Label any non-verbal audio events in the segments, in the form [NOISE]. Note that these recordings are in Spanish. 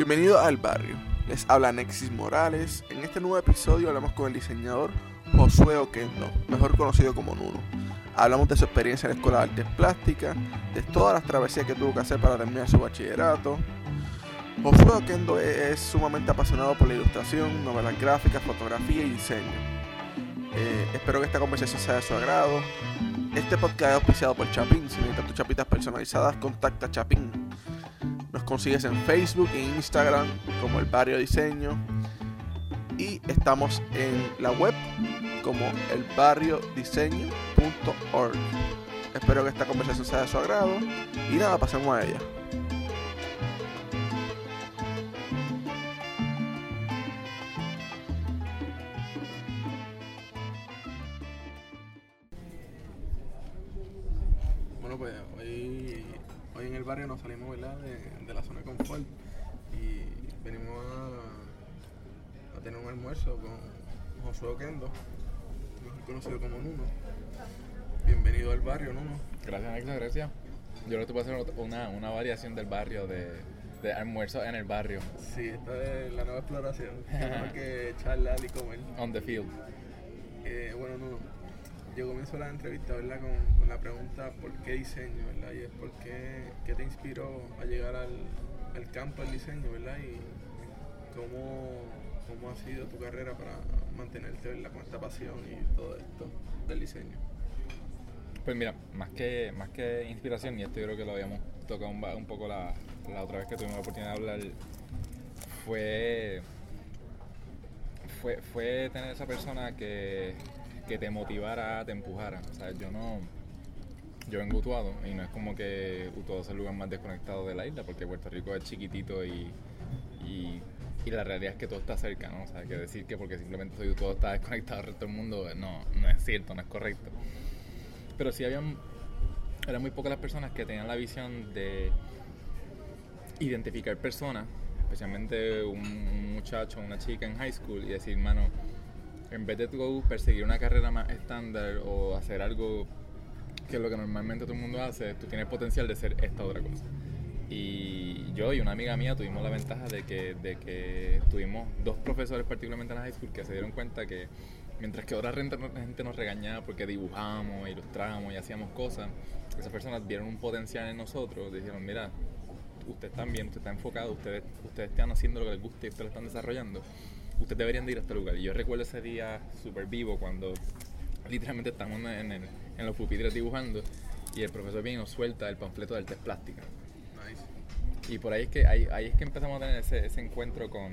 Bienvenido al barrio. Les habla Nexis Morales. En este nuevo episodio hablamos con el diseñador Josué Oquendo, mejor conocido como Nuno. Hablamos de su experiencia en la Escuela de Artes Plásticas, de todas las travesías que tuvo que hacer para terminar su bachillerato. Josué Oquendo es, sumamente apasionado por la ilustración, novelas gráficas, fotografía y diseño. Eh, espero que esta conversación sea de su agrado. Este podcast es auspiciado por Chapín. Si necesitas tus chapitas personalizadas, contacta a Chapín. Consigues en Facebook e Instagram como El Barrio Diseño. Y estamos en la web como elbarriodiseño.org. Espero que esta conversación sea de su agrado. Y nada, pasemos a ella. Bueno, pues hoy, hoy en el barrio nos salimos ¿verdad? De, zona de confort y venimos a, a tener un almuerzo con Josué Oquendo, mejor conocido como Nuno. Bienvenido al barrio, Nuno. Gracias, Nexo, gracias. Yo creo que tú puedes hacer una, una variación del barrio, de, de almuerzo en el barrio, Sí, esta es la nueva exploración. [LAUGHS] Tenemos que charlar y comer. on the field. Eh, bueno, Nuno, yo comienzo la entrevista ¿verdad? Con, la pregunta ¿por qué diseño? ¿verdad? Y es ¿por qué, qué te inspiró a llegar al, al campo del diseño? ¿verdad? Y cómo, cómo ha sido tu carrera para mantenerte ¿verdad? con esta pasión y todo esto del diseño. Pues mira, más que, más que inspiración, y esto yo creo que lo habíamos tocado un, un poco la, la otra vez que tuvimos la oportunidad de hablar, fue, fue, fue tener esa persona que, que te motivara, te empujara. O yo no... Yo vengo Utuado y no es como que Utuado es el lugar más desconectado de la isla, porque Puerto Rico es chiquitito y, y, y la realidad es que todo está cerca, ¿no? O sea, que decir que porque simplemente soy Utuado está desconectado del resto del mundo, no, no es cierto, no es correcto. Pero sí habían, eran muy pocas las personas que tenían la visión de identificar personas, especialmente un, un muchacho, una chica en high school, y decir, mano, en vez de tú perseguir una carrera más estándar o hacer algo que es lo que normalmente todo el mundo hace, tú tienes potencial de ser esta otra cosa. Y yo y una amiga mía tuvimos la ventaja de que, de que tuvimos dos profesores, particularmente en la high school, que se dieron cuenta que mientras que otra gente, nos regañaba porque dibujábamos, ilustrábamos y hacíamos cosas, esas personas vieron un potencial en nosotros, dijeron, mira, ustedes están bien, ustedes están enfocados, ustedes, ustedes están haciendo lo que les gusta y ustedes lo están desarrollando, ustedes deberían de ir a este lugar. Y yo recuerdo ese día súper vivo cuando literalmente estamos en, el- en los pupitres dibujando y el profesor viene y nos suelta el panfleto de artes plásticas. Nice. Y por ahí es que, ahí, ahí es que empezamos a tener ese, ese encuentro con,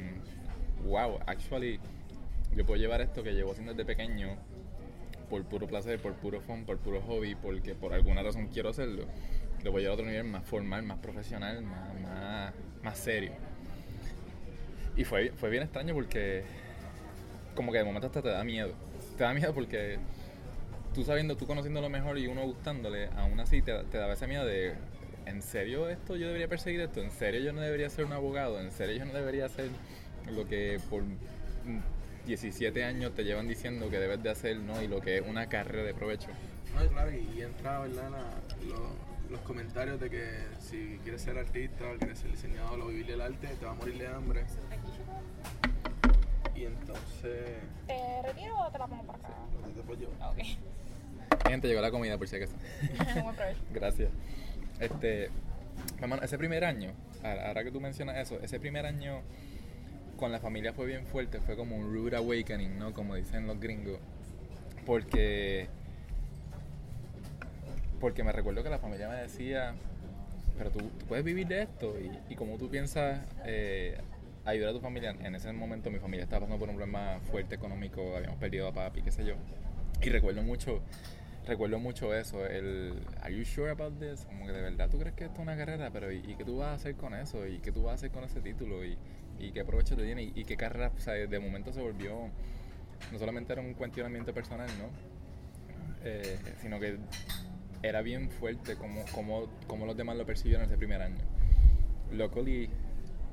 wow, actually, yo puedo llevar esto que llevo haciendo desde pequeño por puro placer, por puro fun, por puro hobby, porque por alguna razón quiero hacerlo. Lo voy a llevar a otro nivel más formal, más profesional, más, más, más serio. Y fue, fue bien extraño porque como que de momento hasta te da miedo. Te da miedo porque tú sabiendo, tú conociendo lo mejor y uno gustándole, aún así te, te daba ese miedo de, ¿en serio esto yo debería perseguir esto? ¿En serio yo no debería ser un abogado? ¿En serio yo no debería hacer lo que por mm, 17 años te llevan diciendo que debes de hacer, ¿no? Y lo que es una carrera de provecho. No, claro, y, entra, ¿verdad? La- lo- los comentarios de que si quieres ser artista quieres ser diseñador o vivir el arte, te va a morir de hambre. Y entonces, ¿Te retiro o te la pongo para acá? lo que te puedo llevar. Ah, Ok. Gente, llegó la comida por si acaso. [LAUGHS] Gracias. Este, hermano, ese primer año, ahora ahora que tú mencionas eso, ese primer año con la familia fue bien fuerte, fue como un rude awakening, ¿no? Como dicen los gringos. Porque porque me recuerdo que la familia me decía, pero tú, tú puedes vivir de esto y, y como tú piensas eh, ayudar a tu familia, en ese momento mi familia estaba pasando por un problema fuerte económico, habíamos perdido a papi, qué sé yo. Y recuerdo mucho, recuerdo mucho eso, el, ¿Are you sure about this? Como que de verdad tú crees que esto es una carrera, pero ¿y, y qué tú vas a hacer con eso? ¿Y qué tú vas a hacer con ese título? ¿Y, y qué provecho te tiene? ¿Y, y qué carrera? O sea, de momento se volvió, no solamente era un cuestionamiento personal, ¿no? Eh, sino que era bien fuerte como, como, como los demás lo percibieron ese primer año. Luckily,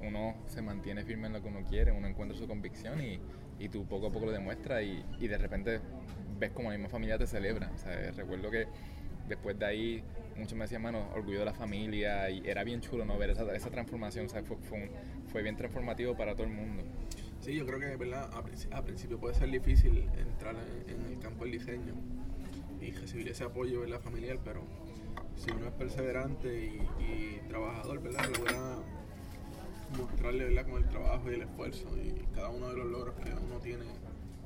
uno se mantiene firme en lo que uno quiere, uno encuentra su convicción y, y tú poco a poco lo demuestras y, y de repente ves como la misma familia te celebra. Recuerdo que después de ahí, muchos me decían, mano, orgullo de la familia, y era bien chulo, ¿no? Ver esa, esa transformación, fue, fue, bien transformativo para todo el mundo. Sí, yo creo que ¿verdad? A, princi- a principio puede ser difícil entrar en, el campo del diseño y recibir ese apoyo familiar, pero si uno es perseverante y, y trabajador, ¿verdad? Mostrarle ¿verdad? con el trabajo y el esfuerzo y cada uno de los logros que uno tiene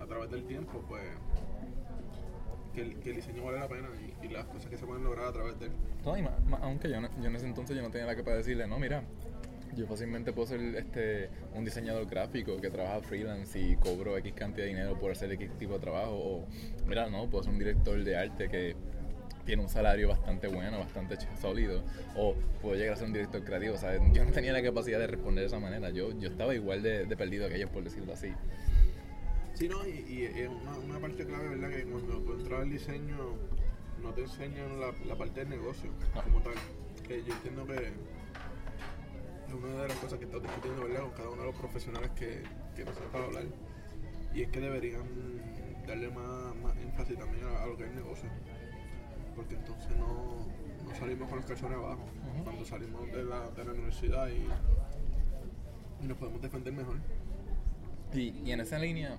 a través del tiempo, pues que el, que el diseño vale la pena y, las cosas que se pueden lograr a través de él. Y ma- ma- aunque yo en ese entonces yo no tenía la que para decirle, no, mira, yo fácilmente puedo ser este, un diseñador gráfico que trabaja freelance y cobro X cantidad de dinero por hacer X tipo de trabajo. O, mira, no, puedo ser un director de arte que tiene un salario bastante bueno, bastante sólido. O puedo llegar a ser un director creativo. O sea, yo no tenía la capacidad de responder de esa manera. Yo, yo estaba igual de, de perdido que ellos, por decirlo así. Sí, no, y, es una, una parte clave, ¿verdad? Que cuando tú entras al diseño no te enseñan la, la parte del negocio No. como tal. Que yo entiendo que es una de las cosas que estás discutiendo, ¿verdad? Con cada uno de los profesionales que, que nos para hablar. Y es que deberían darle más, más énfasis también a, a lo que es el negocio. Porque entonces no, no salimos con los calzones abajo. Cuando salimos de la, de la universidad y, y nos podemos defender mejor. Y, y en esa línea,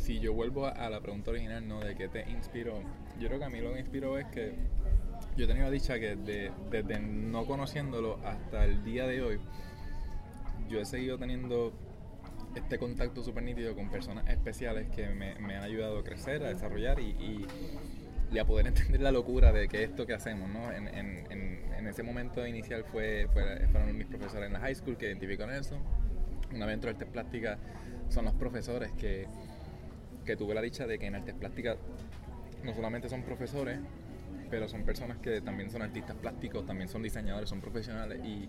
si yo vuelvo a, a la pregunta original, ¿no? De qué te inspiró. Yo creo que a mí lo que me inspiró es que yo he tenido la dicha que de- desde no conociéndolo hasta el día de hoy, yo he seguido teniendo este contacto súper nítido con personas especiales que me, me han ayudado a crecer, a desarrollar y, y- y a poder [LAUGHS] entender la locura de que esto que hacemos, ¿no? En, en- en- ese momento inicial fue, fue- fueron mis profesores en la high school que identificaron eso. Una vez de artes plásticas son los profesores que, que tuve la dicha de que en artes plásticas no solamente son profesores, pero son personas que también son artistas plásticos, también son diseñadores, son profesionales y,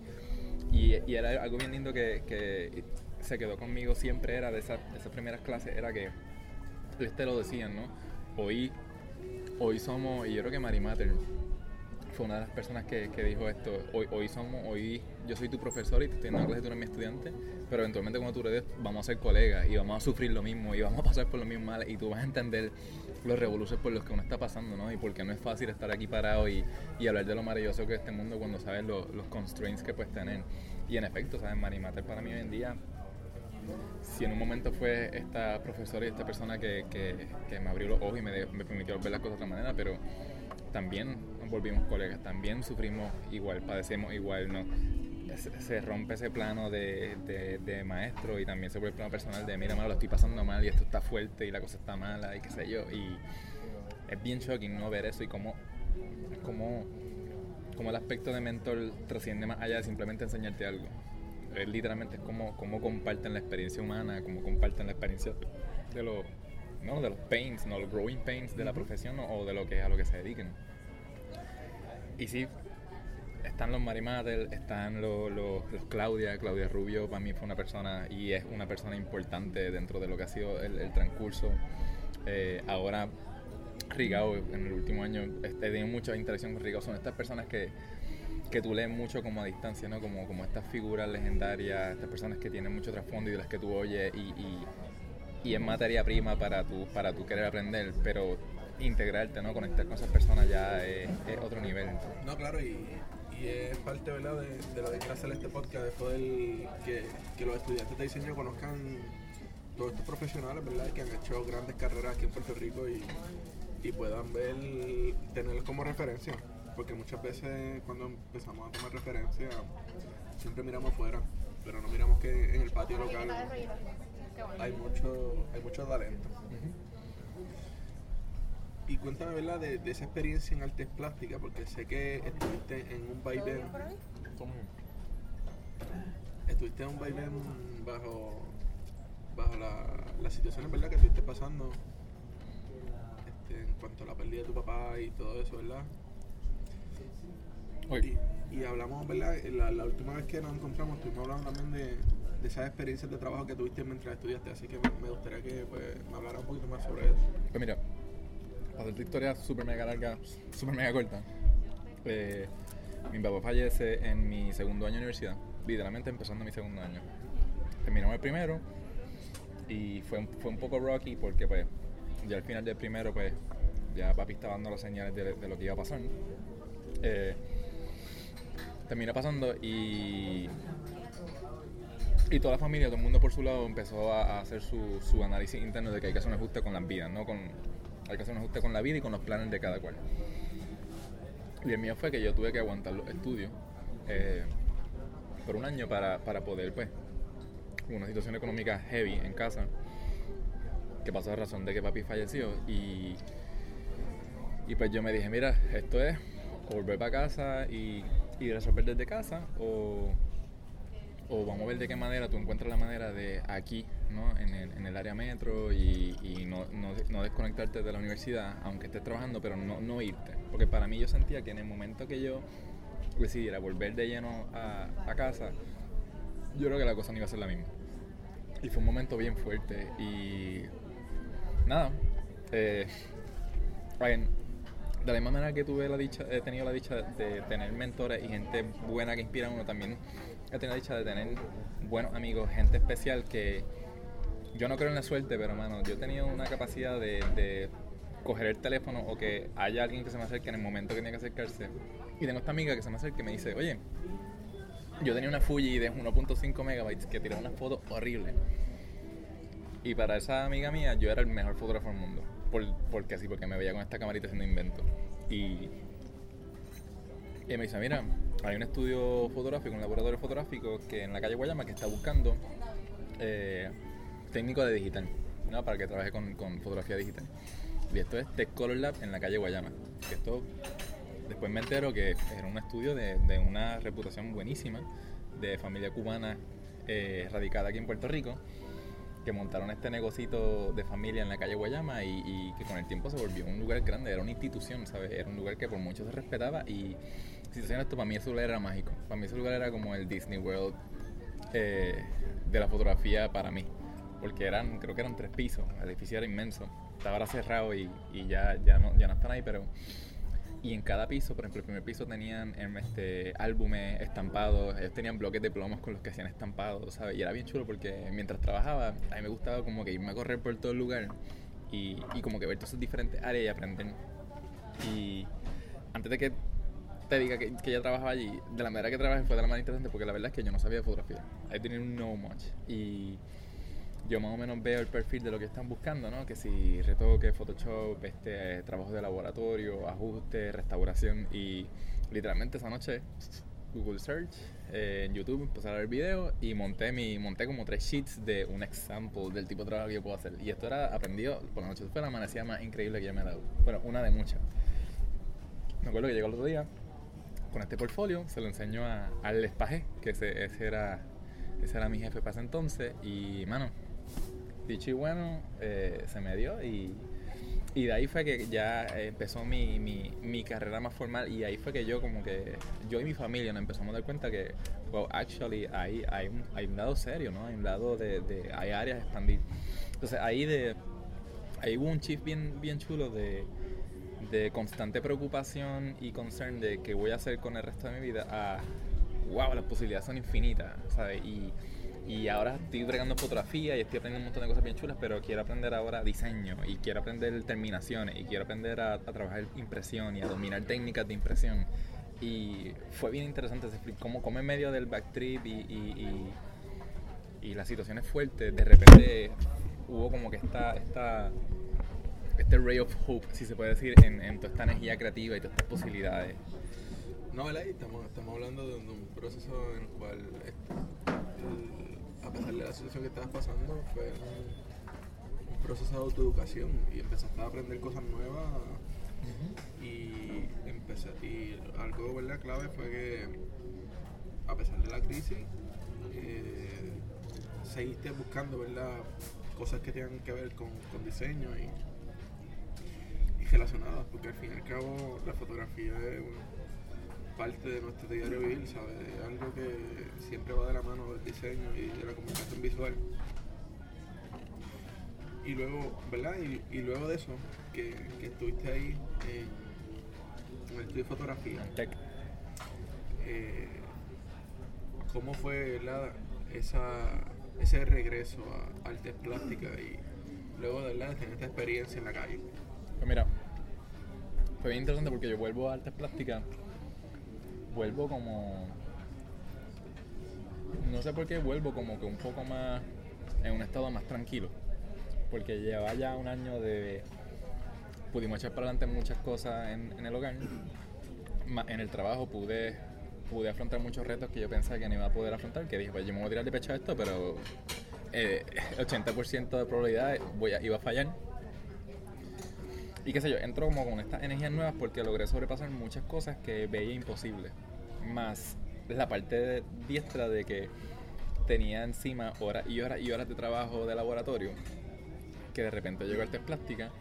y, y era algo bien lindo que, que se quedó conmigo siempre era de, esas de esas primeras clases, era que ustedes te lo decían, ¿no? Hoy, hoy somos, y yo creo que Mari Mater fue una de las personas que, que dijo esto, hoy, hoy somos, hoy yo soy tu profesor y te estoy dando clases, tú eres mi estudiante, pero eventualmente cuando tú eres, vamos a ser colegas y vamos a sufrir lo mismo y vamos a pasar por los mismos males y tú vas a entender los revoluciones por los que uno está pasando, ¿no? Y porque no es fácil estar aquí parado y, y hablar de lo maravilloso que es este mundo cuando sabes lo- los constraints que puedes tener. Y en efecto, ¿sabes? Marimater para mí hoy en día, si en un momento fue esta profesora y esta persona que, que, me abrió los ojos y me, permitió ver las cosas de otra manera, pero también nos volvimos colegas, también sufrimos igual, padecemos igual, ¿no? Se, rompe ese plano de, de, de maestro y también se vuelve el plano personal de, mira, mano, lo estoy pasando mal y esto está fuerte y la cosa está mala y qué sé yo. Y es bien shocking no ver eso y cómo, cómo, cómo el aspecto de mentor trasciende más allá de simplemente enseñarte algo. Es literalmente es como, cómo comparten la experiencia humana, cómo comparten la experiencia de los, no, de los pains, no, los growing pains de la profesión o, o de lo que a lo que se dediquen. Y sí, están los Marimater, están los, los, los Claudia, Claudia Rubio para mí fue una persona y es una persona importante dentro de lo que ha sido el, el transcurso. Eh, ahora Rigao, en el último año he tenido mucha interacción con Rigao, son estas personas que, que tú lees mucho como a distancia, ¿no? Como, como estas figuras legendarias, estas personas que tienen mucho trasfondo y de las que tú oyes y, y, y es materia prima para tu, para tu querer aprender, pero integrarte, ¿no? Conectar con esas personas ya es, otro nivel. No, claro, y, y es parte ¿verdad? De, de lo hacer este podcast, es poder que, que los estudiantes de diseño conozcan todos estos profesionales ¿verdad? que han hecho grandes carreras aquí en Puerto Rico y, y puedan ver, tenerlos como referencia. Porque muchas veces cuando empezamos a tomar referencia, siempre miramos afuera, pero no miramos que en el patio local hay mucho, hay mucho talento. Y cuéntame, ¿verdad?, de, de esa experiencia en artes plásticas, porque sé que estuviste en un vaivén, estuviste en un vaivén bajo, bajo la, las situaciones, ¿verdad?, que estuviste pasando este, en cuanto a la pérdida de tu papá y todo eso, ¿verdad? Y, y hablamos, ¿verdad?, la, la última vez que nos encontramos, estuvimos hablando también de, de esas experiencias de trabajo que tuviste mientras estudiaste, así que me, me gustaría que pues, me hablara un poquito más sobre eso. Pues mira, para hacer tu historia súper mega larga, súper mega corta. eh, mi papá fallece en mi segundo año de universidad, literalmente empezando mi segundo año. Terminamos el primero y fue, un- fue un poco rocky porque pues ya al final del primero pues ya papi estaba dando las señales de, de lo que iba a pasar. Eh, terminó pasando y y toda la familia, todo el mundo por su lado empezó a, a hacer su, su análisis interno de que hay que hacer un ajuste con las vidas, ¿no? Con, hay que hacer un ajuste con la vida y con los planes de cada cual. Y el mío fue que yo tuve que aguantar los estudios eh, por un año para, para poder, pues, una situación económica heavy en casa, que pasó a razón de que papi falleció. Y, y pues yo me dije, mira, esto es o volver para casa y, y resolver desde casa o o vamos a ver de qué manera tú encuentras la manera de aquí, ¿no? en, el, en el área metro y, y no, no, no, desconectarte de la universidad, aunque estés trabajando, pero no, no, irte. Porque para mí yo sentía que en el momento que yo decidiera volver de lleno a, a casa, yo creo que la cosa no iba a ser la misma. Y fue un momento bien fuerte y nada. Eh, de la misma manera que tuve la dicha, he tenido la dicha de tener mentores y gente buena que inspira a uno también he tenido la dicha de tener buenos amigos, gente especial que yo no creo en la suerte, pero mano, yo he tenido una capacidad de, coger el teléfono o que haya alguien que se me acerque en el momento que tiene que acercarse. Y tengo esta amiga que se me acerca y me dice, oye, yo tenía una Fuji de 1.5 megabytes que tiraba una foto horrible. Y para esa amiga mía yo era el mejor fotógrafo del mundo. Por, porque así, porque me veía con esta camarita haciendo invento. Y, y me dice, mira, hay un estudio fotográfico, un laboratorio fotográfico que en la calle Guayama que está buscando eh, técnico de digital, ¿no? Para que trabaje con, con, fotografía digital. Y esto es Tech Color Lab en la calle Guayama. Esto, después me entero que era un estudio de, de una reputación buenísima, de familia cubana eh, radicada aquí en Puerto Rico, que montaron este negocito de familia en la calle Guayama y, que con el tiempo se volvió un lugar grande, era una institución, ¿sabes? Era un lugar que por mucho se respetaba y situación esto, para mí ese lugar era mágico. Para mí ese lugar era como el Disney World eh, de la fotografía para mí. Porque eran, creo que eran tres pisos, el edificio era inmenso. Estaba ahora cerrado y, y ya, ya, no, ya no están ahí, pero... Y en cada piso, por ejemplo, el primer piso tenían este, álbumes estampados, ellos tenían bloques de plomos con los que hacían estampados, ¿sabes? Y era bien chulo porque mientras trabajaba, a mí me gustaba como que irme a correr por todo el lugar y, y como que ver todas esas diferentes áreas y aprender. Y antes de que te diga que, que ella trabajaba allí, de la manera que trabajé fue de la más interesante porque la verdad es que yo no sabía de fotografía. I didn't know much. Y yo más o menos veo el perfil de lo que están buscando, ¿no? Que si retoque, Photoshop, este, trabajo de laboratorio, ajuste, restauración y literalmente esa noche Google Search, eh, en YouTube empecé a ver video y monté mi monté como tres sheets de un example del tipo de trabajo que yo puedo hacer. Y esto era aprendido por la noche. fue la amanecida más increíble que yo me he dado. Bueno, una de muchas. Me acuerdo que llegó el otro día con este portfolio, se lo enseñó a, al Espajé, que ese, ese, era, ese era mi jefe para ese entonces. Y, mano, dicho y bueno, eh, se me dio y, y, de ahí fue que ya empezó mi, mi, mi, carrera más formal y ahí fue que yo como que, yo y mi familia nos empezamos a dar cuenta que, well, actually, hay, hay, un, hay un lado serio, ¿no? Hay un lado de, de hay áreas expandir. Entonces ahí de, ahí hubo un chip bien, bien chulo de de constante preocupación y concern de qué voy a hacer con el resto de mi vida a, wow, las posibilidades son infinitas, ¿sabes? Y, y ahora estoy bregando fotografía y estoy aprendiendo un montón de cosas bien chulas, pero quiero aprender ahora diseño y quiero aprender terminaciones y quiero aprender a, a trabajar impresión y a dominar técnicas de impresión. Y fue bien interesante cómo, cómo en medio del backtrip y, y, y, y las situaciones fuertes, de repente hubo como que esta, esta este ray of hope, si se puede decir, en, en toda esta energía creativa y todas estas posibilidades. No, ¿verdad? Estamos, estamos hablando de un proceso en el cual, el, a pesar de la situación que estabas pasando, fue un, un, proceso de autoeducación y empezaste a aprender cosas nuevas. Y, empecé, y algo ¿verdad? clave fue que, a pesar de la crisis, eh, seguiste buscando ¿verdad? cosas que tengan que ver con, con diseño y relacionadas, porque al fin y al cabo la fotografía es una parte de nuestro diario vivir, ¿sabes? Es algo que siempre va de la mano del diseño y de la comunicación visual. Y luego, ¿verdad? Y, y luego de eso, que, que estuviste ahí en, en, el estudio de fotografía, eh, ¿cómo fue ¿verdad? Esa, ese regreso a artes plásticas y luego de, ¿verdad? de tener esta experiencia en la calle? Pues mira, fue bien interesante porque yo vuelvo a artes plásticas, vuelvo como, no sé por qué vuelvo como que un poco más, en un estado más tranquilo, porque lleva ya un año de, pudimos echar para adelante muchas cosas en, el hogar, en el trabajo pude, pude afrontar muchos retos que yo pensaba que no iba a poder afrontar, que dije, pues yo me voy a tirar de pecho a esto, pero eh, 80% de probabilidad iba a fallar. Y qué sé yo, entro como con estas energías nuevas porque logré sobrepasar muchas cosas que veía imposibles. Más la parte de- diestra de que tenía encima horas y horas y horas de trabajo de laboratorio, que de repente llegó artes plásticas.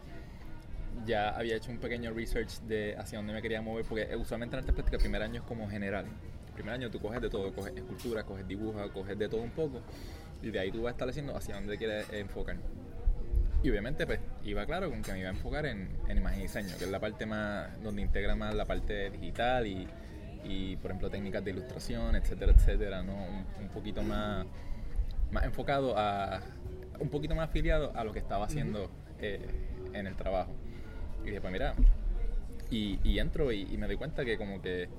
Ya había hecho un pequeño research de hacia dónde me quería mover, porque usualmente en artes plásticas el primer año es como general. El primer año tú coges de todo, coges escultura, coges dibujo, coges de todo un poco, y de ahí tú vas estableciendo hacia dónde quieres enfocar. Y obviamente pues iba claro con que me iba a enfocar en, en imagen y diseño, que es la parte más, donde integra más la parte digital y, y, por ejemplo técnicas de ilustración, etcétera, etcétera, ¿no? Un, un poquito más, más enfocado a, un poquito más afiliado a lo que estaba haciendo eh, en el trabajo. Y dije, pues mira, y, y entro y, y me doy cuenta que como que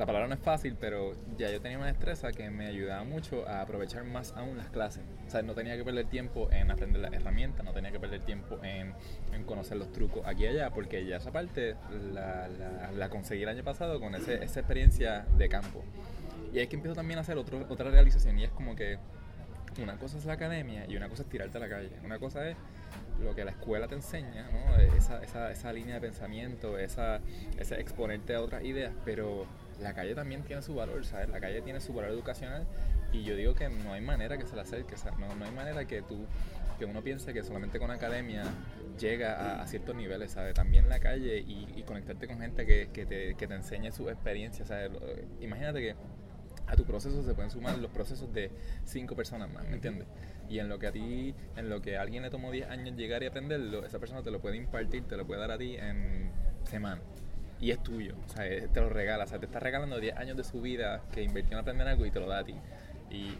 la palabra no es fácil, pero ya yo tenía una destreza que me ayudaba mucho a aprovechar más aún las clases. O sea, no tenía que perder tiempo en aprender las herramientas, no tenía que perder tiempo en, en conocer los trucos aquí y allá, porque ya esa parte la, la, la conseguí el año pasado con ese, esa experiencia de campo. Y es que empiezo también a hacer otro, otra realización y es como que una cosa es la academia y una cosa es tirarte a la calle. Una cosa es lo que la escuela te enseña, ¿no? esa, esa, esa línea de pensamiento, esa, ese exponerte a otras ideas, pero la calle también tiene su valor, ¿sabes? La calle tiene su valor educacional y yo digo que no hay manera que se la acerque, sea, no, hay manera que tú, que uno piense que solamente con academia llega a, a ciertos niveles, ¿sabes? También la calle y, y conectarte con gente que, te, enseñe sus experiencias, ¿sabes? Lo- Imagínate que a tu proceso se pueden sumar los procesos de cinco personas más, ¿me entiendes? Y en lo que a ti, en lo que a alguien le tomó 10 años llegar y aprenderlo, esa persona te lo puede impartir, te lo puede dar a ti en semanas. Y es tuyo, o sea, te lo regala, o sea, te está regalando 10 años de su vida que invirtió en aprender algo y te lo da a ti. Y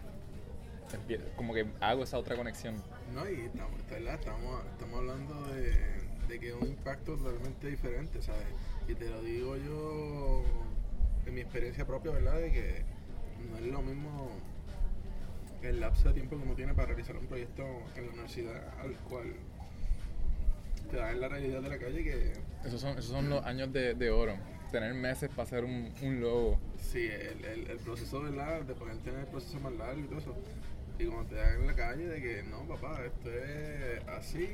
como que hago esa otra conexión. No, y estamos, estamos, estamos hablando de, de que un impacto totalmente diferente, ¿sabes? Y te lo digo yo en mi experiencia propia, ¿verdad? De que no es lo mismo el lapso de tiempo que uno tiene para realizar un proyecto en la universidad al cual te da en la realidad de la calle que Esos son, esos son los años de, de oro. Tener meses para hacer un, un logo. sí, el, el, el proceso, ¿verdad? De poder tener el proceso más largo y todo eso. Y cuando te dan en la calle de que no, papá, esto es así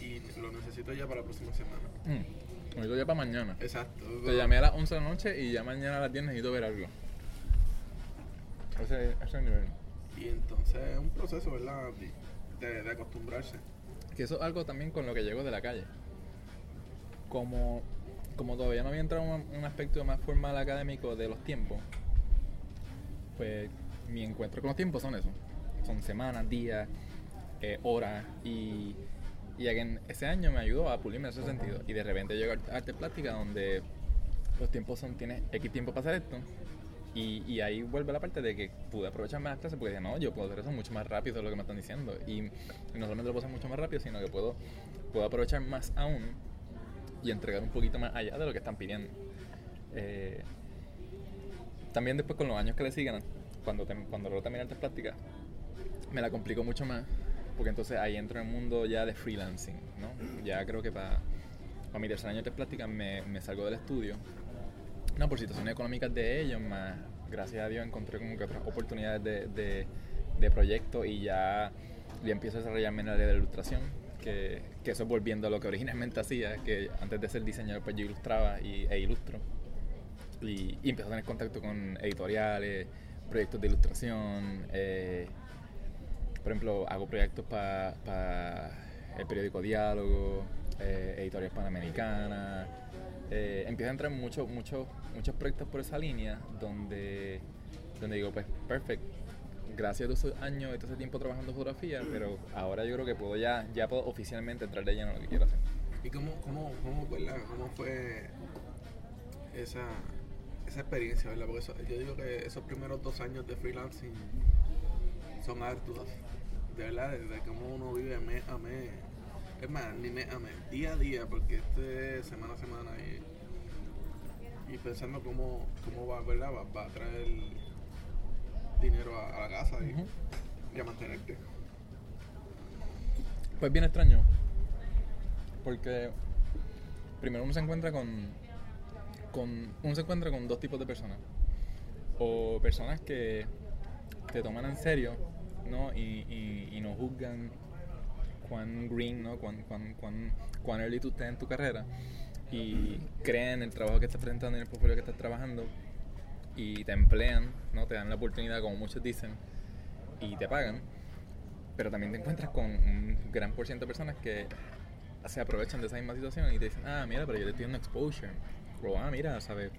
y lo necesito ya para la próxima semana. Mm, Ahorita ya para mañana. Exacto. Te llamé a las 11 de la noche y ya mañana a las 10 necesito ver algo. Ese, ese nivel. Y entonces es un proceso, ¿verdad? De acostumbrarse. Que eso es algo también con lo que llego de la calle. Como, como todavía no había entrado un, un aspecto más formal académico de los tiempos, pues mi encuentro con los tiempos son eso. Son semanas, días, eh, horas y, y again, ese año me ayudó a pulirme en ese sentido. Y de repente llego a arte plástica donde los tiempos son, tienes X tiempo para hacer esto. Y, y ahí vuelve la parte de que pude aprovechar más las clases porque dije, no, yo puedo hacer eso mucho más rápido de lo que me están diciendo. Y no solamente lo puedo hacer mucho más rápido, sino que puedo, puedo aprovechar más aún y entregar un poquito más allá de lo que están pidiendo. Eh, también después con los años que le sigan, cuando, tem- cuando logro terminar artes plásticas, me la complicó mucho más, porque entonces ahí entro en el mundo ya de freelancing, ¿no? Ya creo que para, para mi tercer año de artes plásticas me, me salgo del estudio, no por situaciones económicas de ellos, más gracias a Dios encontré como que otras oportunidades de, de, de proyectos y ya, ya empiezo a desarrollarme en el área de ilustración, que, que eso es volviendo a lo que originalmente [LAUGHS] hacía, que antes de ser diseñador pues yo ilustraba y, e ilustro y, y empecé a tener contacto con editoriales, proyectos de ilustración. eh, por ejemplo, hago proyectos para el periódico Diálogo, eh, editorial panamericana. Eh, empiezo a entrar en muchos muchos proyectos por esa línea donde, donde digo, pues, perfecto. Gracias a todos esos años y todo ese tiempo trabajando fotografía, pero ahora yo creo que puedo ya, ya puedo oficialmente entrar de lleno en lo que quiero hacer. ¿Y cómo, cómo, cómo, ¿verdad? cómo fue esa, esa experiencia, ¿verdad? Porque yo digo que esos primeros dos años de freelancing son arduos, de verdad, de, de cómo uno vive mes a mes Es más, ni mes a mes, día a día, porque este es semana a semana y, y pensando cómo, cómo va, ¿verdad? Va, va a traer dinero a, a la casa y, y a mantenerte. Pues bien extraño. Porque primero uno se encuentra con, con. Uno se encuentra con dos tipos de personas. O personas que te toman en serio, ¿no? Y, y, y no juzgan cuán green, ¿no? Cuán, cuán, cuán, cuán early tú estés en tu carrera. Y creen en el trabajo que estás presentando y en el portfolio que estás trabajando. Y te emplean, ¿no? Te dan la oportunidad, como muchos dicen, y te pagan pero también te encuentras con un gran por ciento de personas que se aprovechan de esa misma situación y te dicen, ah, mira, pero yo te estoy dando exposure. O, ah, mira, ¿sabes?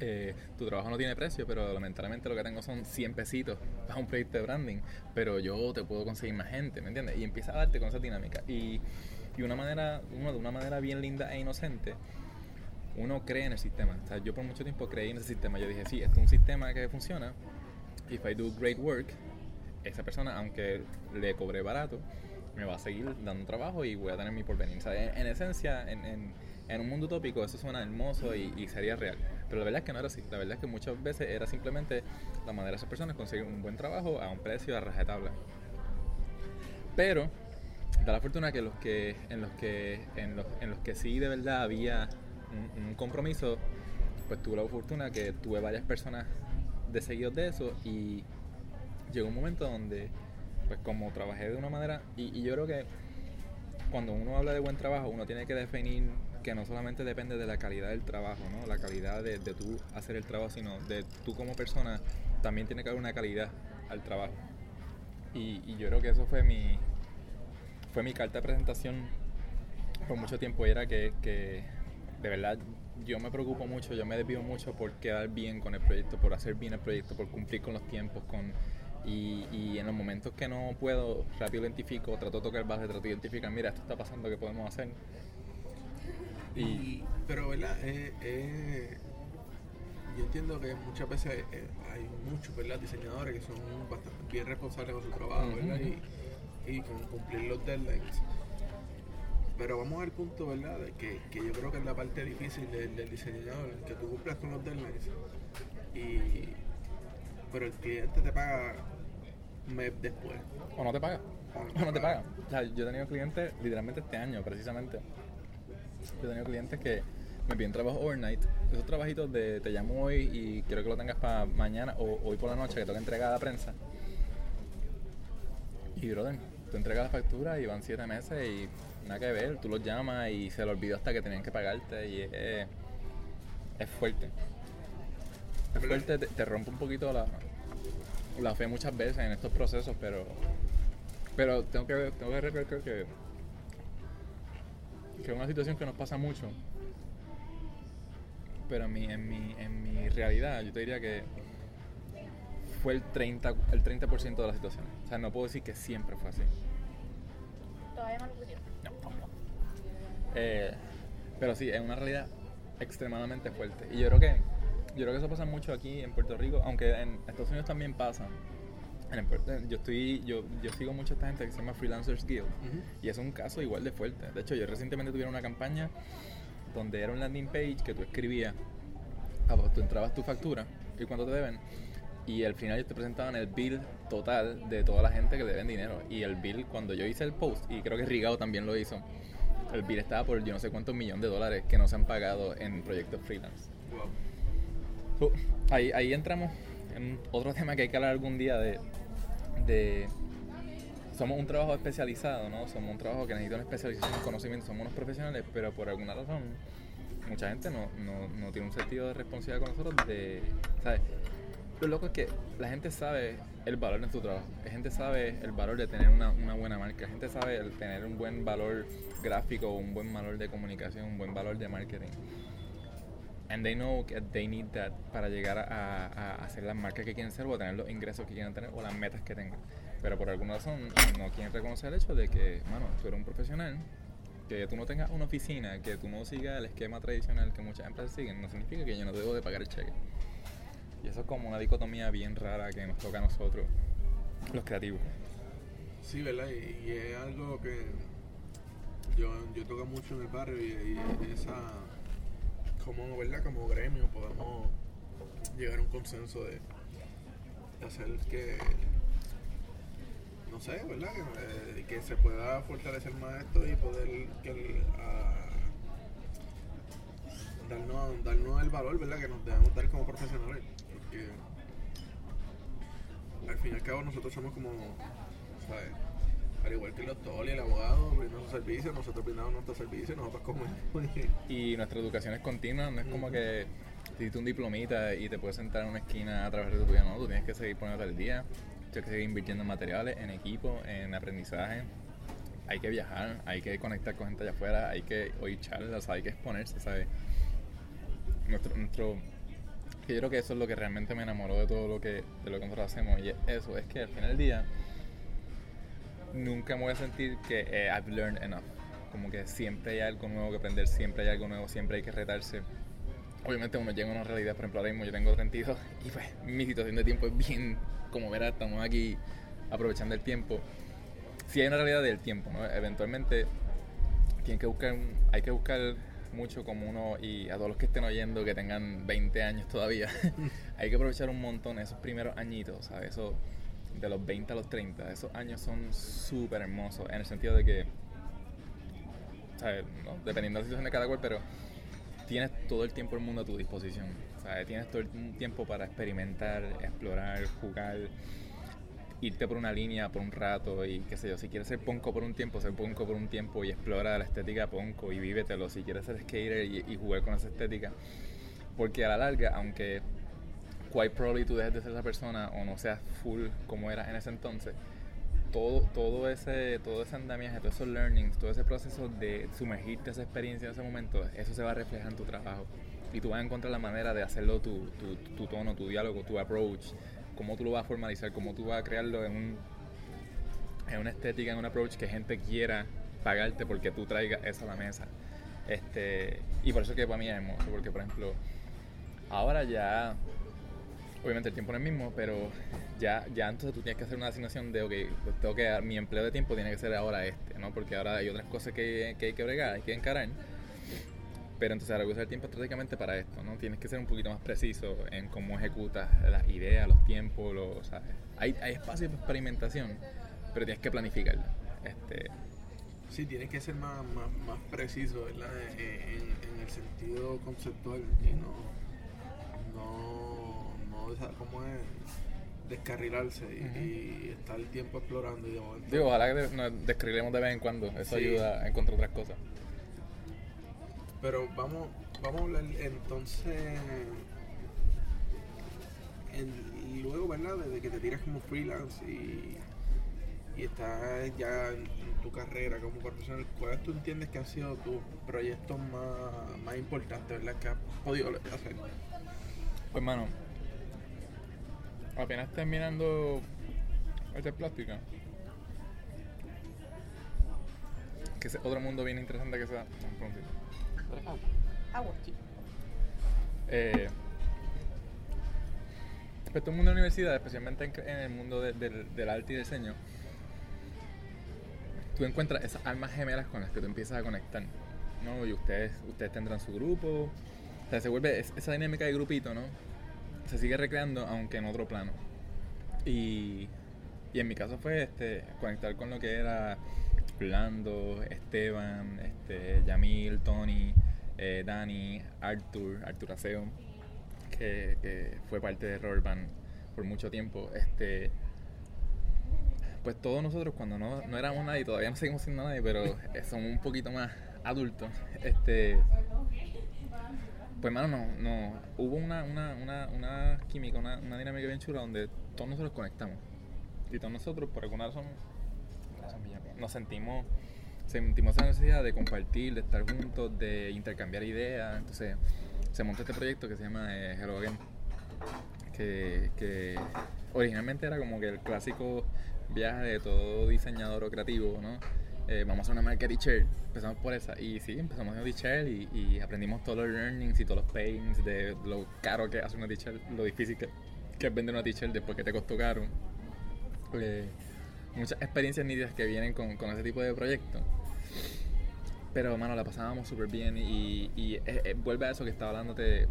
Eh, tu trabajo no tiene precio, pero lamentablemente lo que tengo son 100 pesitos [LAUGHS] para un proyecto de branding, pero yo te puedo conseguir más gente, ¿me entiendes? Y empieza a darte con esa dinámica. Y, y una manera, uno, de una manera bien linda e inocente, uno cree en el sistema. O sea, yo por mucho tiempo creí en ese sistema. Yo dije, sí, esto es un sistema que funciona. If I do great work, esa persona, aunque le cobré barato, me va a seguir dando trabajo y voy a tener mi porvenir. O sea, en, en esencia, en, en, en un mundo utópico, eso suena hermoso y, sería real. Pero la verdad es que no era así. La verdad es que muchas veces era simplemente la manera de esas personas conseguir un buen trabajo a un precio a rajatabla. Pero da la fortuna que los que en los que en los, en los que sí de verdad había un, un compromiso, pues tuve la fortuna que tuve varias personas de seguidos de eso y llegó un momento donde, pues como trabajé de una manera, y, y yo creo que cuando uno habla de buen trabajo, uno tiene que definir que no solamente depende de la calidad del trabajo, ¿no? la calidad de, de tú hacer el trabajo, sino de tú como persona, también tiene que haber una calidad al trabajo. Y, yo creo que eso fue mi, fue mi carta de presentación por mucho tiempo, era que, que de verdad yo me preocupo mucho, yo me desvío mucho por quedar bien con el proyecto, por hacer bien el proyecto, por cumplir con los tiempos, con y, y en los momentos que no puedo, rápido identifico, trato de tocar base, trato de identificar, mira, esto está pasando, ¿qué podemos hacer? Y, Y, pero, ¿verdad? Eh, eh, yo entiendo que muchas veces eh, hay muchos, ¿verdad? Diseñadores que son bastante bien responsables con su trabajo, ¿verdad? Y, y con cumplir los deadlines. Pero vamos al punto, ¿verdad? De que, que yo creo que es la parte difícil del, del diseñador, que tú cumplas con los deadlines. Y, pero el cliente te paga mes después. o no te paga, o no te paga. O sea, yo he tenido clientes, literalmente este año precisamente, yo he tenido clientes que me piden trabajo overnight, esos trabajitos de te llamo hoy y quiero que lo tengas para mañana o hoy por la noche que tengo que entregar a la prensa. Y brother, tú entregas la factura y van siete meses y nada que ver, tú los llamas y se le olvidó hasta que tenían que pagarte y es, es fuerte. Es fuerte, te, te rompe un poquito la, la fe muchas veces en estos procesos, pero pero tengo que tengo que recalcar que que es una situación que nos pasa mucho. Pero en mi, en mi, en mi realidad, yo te diría que fue el 30%, el 30 de la situación. O sea, no puedo decir que siempre fue así. Todavía no lo pusieron. No, tampoco. Eh, pero sí, es una realidad extremadamente fuerte. Y yo creo que yo creo que eso pasa mucho aquí en Puerto Rico, aunque en Estados Unidos también pasa. Yo estoy yo, yo sigo mucho a esta gente que se llama Freelancers Guild y es un caso igual de fuerte. De hecho, yo recientemente tuve una campaña donde era un landing page que tú escribías, tú entrabas tu factura y cuánto te deben y al final ellos te presentaban el bill total de toda la gente que le deben dinero. Y el bill, cuando yo hice el post, y creo que Rigao también lo hizo, el bill estaba por yo no sé cuántos millones de dólares que no se han pagado en proyectos freelance. Wow. So, ahí, ahí entramos en otro [LAUGHS] tema que hay que hablar algún día de. Somos un trabajo especializado, ¿no? Somos un trabajo que necesita una especialización en conocimiento, somos unos profesionales, pero por alguna razón mucha gente no, no, no tiene un sentido de responsabilidad con nosotros de... ¿sabes? Lo loco es que la gente sabe el valor de su trabajo, la gente sabe el valor de tener una, una buena marca, la gente sabe el tener un buen valor gráfico, un buen valor de comunicación, un buen valor de marketing. And they know that they need that para llegar a, a hacer las marcas que quieren ser o a tener los ingresos que quieren tener o las metas que tengan. Pero por alguna razón no quieren reconocer el hecho de que, mano, tú eres un profesional, que tú no tengas una oficina, que tú no sigas el esquema tradicional que muchas empresas siguen, no significa que yo no debo de pagar el cheque. Y eso es como una dicotomía bien rara que nos toca a nosotros, los creativos. Sí, ¿verdad? Y, y es algo que, yo, yo toco mucho en el barrio y, y esa, como, ¿verdad? Como gremio podemos llegar a un consenso de, hacer que, no sé, ¿verdad? Que, eh, que se pueda fortalecer más esto y poder que el, ah, darnos, darnos el valor, ¿verdad? Que nos debemos dar como profesionales. Porque al fin y al cabo nosotros somos como, ¿sabes? Al igual que el doctor y el abogado brindan sus servicios, nosotros brindamos nuestros servicios, nosotros como... Y nuestra educación es continua, no es como que hiciste un diplomita y te puedes sentar en una esquina a trabajar de tu vida, no, tú tienes que seguir poniéndote al día, tienes que seguir invirtiendo en materiales, en equipo, en aprendizaje. Hay que viajar, hay que conectar con gente allá afuera, hay que oír charlas, hay que exponerse, ¿sabes? Nuestro, nuestro, yo creo que eso es lo que realmente me enamoró de todo lo que, de lo que nosotros hacemos y es eso, es que al final del día nunca me voy a sentir que eh, I've learned enough. Como que siempre hay algo nuevo que aprender, siempre hay algo nuevo, siempre hay que retarse. Obviamente uno llega a una realidad, por ejemplo ahora mismo yo tengo 32 [LAUGHS] y pues mi situación de tiempo es bien, como verás, estamos aquí aprovechando el tiempo. Sí hay una realidad del tiempo, ¿no? Eventualmente tienen que buscar, hay que buscar mucho como uno, y a todos los que estén oyendo que tengan 20 años todavía, [LAUGHS] hay que aprovechar un montón esos primeros añitos, ¿sabes? Eso, de los 20 a los 30, esos años son súper hermosos en el sentido de que, ¿sabes? Dependiendo de la situación de cada cual, pero tienes todo el tiempo del mundo a tu disposición, ¿sabes? Tienes todo el tiempo para experimentar, explorar, jugar, irte por una línea por un rato y qué sé yo, si quieres ser ponco por un tiempo, ser ponco por un tiempo y explora la estética ponco y vívetelo, si quieres ser skater y, y jugar con esa estética, porque a la larga, aunque quite probably tú dejes de ser esa persona o no seas full como eras en ese entonces, todo, todo ese todo ese andamiaje, todos esos learnings, todo ese proceso de sumergirte a esa experiencia en ese momento, eso se va a reflejar en tu trabajo. Y tú vas a encontrar la manera de hacerlo tu, tu, tu tono, tu diálogo, tu approach, cómo tú lo vas a formalizar, cómo tú vas a crearlo en, un, en una estética, en un approach que gente quiera pagarte porque tú traigas eso a la mesa. Este, y por eso que para mí es hermoso, porque por ejemplo, ahora ya obviamente el tiempo no es el mismo, pero ya, ya entonces tú tienes que hacer una asignación de, ok, pues tengo que mi empleo de tiempo tiene que ser ahora este, ¿no? Porque ahora hay otras cosas que, que hay que bregar, hay que encarar. Pero entonces ahora voy a usar el tiempo estratégicamente para esto, ¿no? Tienes que ser un poquito más preciso en cómo ejecutas las ideas, los tiempos, los, ¿sabes? Hay, hay espacio para experimentación, pero tienes que planificarla. Este, Sí, tienes que ser más, más, más preciso, ¿verdad? En, en- en el sentido conceptual y no, no, no esa- ¿cómo es? descarrilarse y, estar el tiempo explorando y de momento. digo, ojalá que nos describamos de vez en cuando, eso Sí. ayuda a encontrar otras cosas. Pero vamos, vamos a hablar entonces. en- luego, ¿verdad? Desde que te tiras como freelance y, y estás ya en, en tu carrera como profesional, ¿cuáles tú entiendes que han sido tus proyectos más, más importantes, ¿verdad? Que has podido hacer? Pues mano, apenas terminando esta plástica, que es otro mundo bien interesante que se da. un momentito. Agua, chico. Eh, respecto al mundo de la universidad, especialmente en, en el mundo de- del, del arte y diseño, tú encuentras esas almas gemelas con las que tú empiezas a conectar. ¿no? Y ustedes, ustedes tendrán su grupo. O sea, se vuelve es- esa dinámica de grupito, ¿no? Se sigue recreando, aunque en otro plano. Y, y en mi caso fue este, conectar con lo que era Orlando, Esteban, este, Yamil, Tony, eh, Dani, Arthur, Arthur Aseo, que, fue parte de Robert Band por mucho tiempo. Este, pues todos nosotros cuando no, no éramos nadie, todavía no seguimos siendo nadie, pero somos un poquito más adultos. Este, pues mano, no, no, hubo una, una, una, una química, una, una dinámica bien chula donde todos nosotros conectamos. Y todos nosotros, por alguna razón, nos sentimos, sentimos esa necesidad de compartir, de estar juntos, de intercambiar ideas. Entonces se montó este proyecto que se llama eh, Hello Again, que, que originalmente era como que el clásico viaje de todo diseñador o creativo, ¿no? Eh, vamos a hacer una marca t-shirt, empezamos por esa y sí, empezamos haciendo t-shirt y, y aprendimos todos los learnings y todos los pains de lo caro que es hacer una t-shirt, lo difícil que, que es vender una t-shirt después que te costó caro. Eh, muchas experiencias nítidas que vienen con, con ese tipo de proyectos. pero, mano, la pasábamos súper bien y, y eh, vuelve a eso que estaba hablándote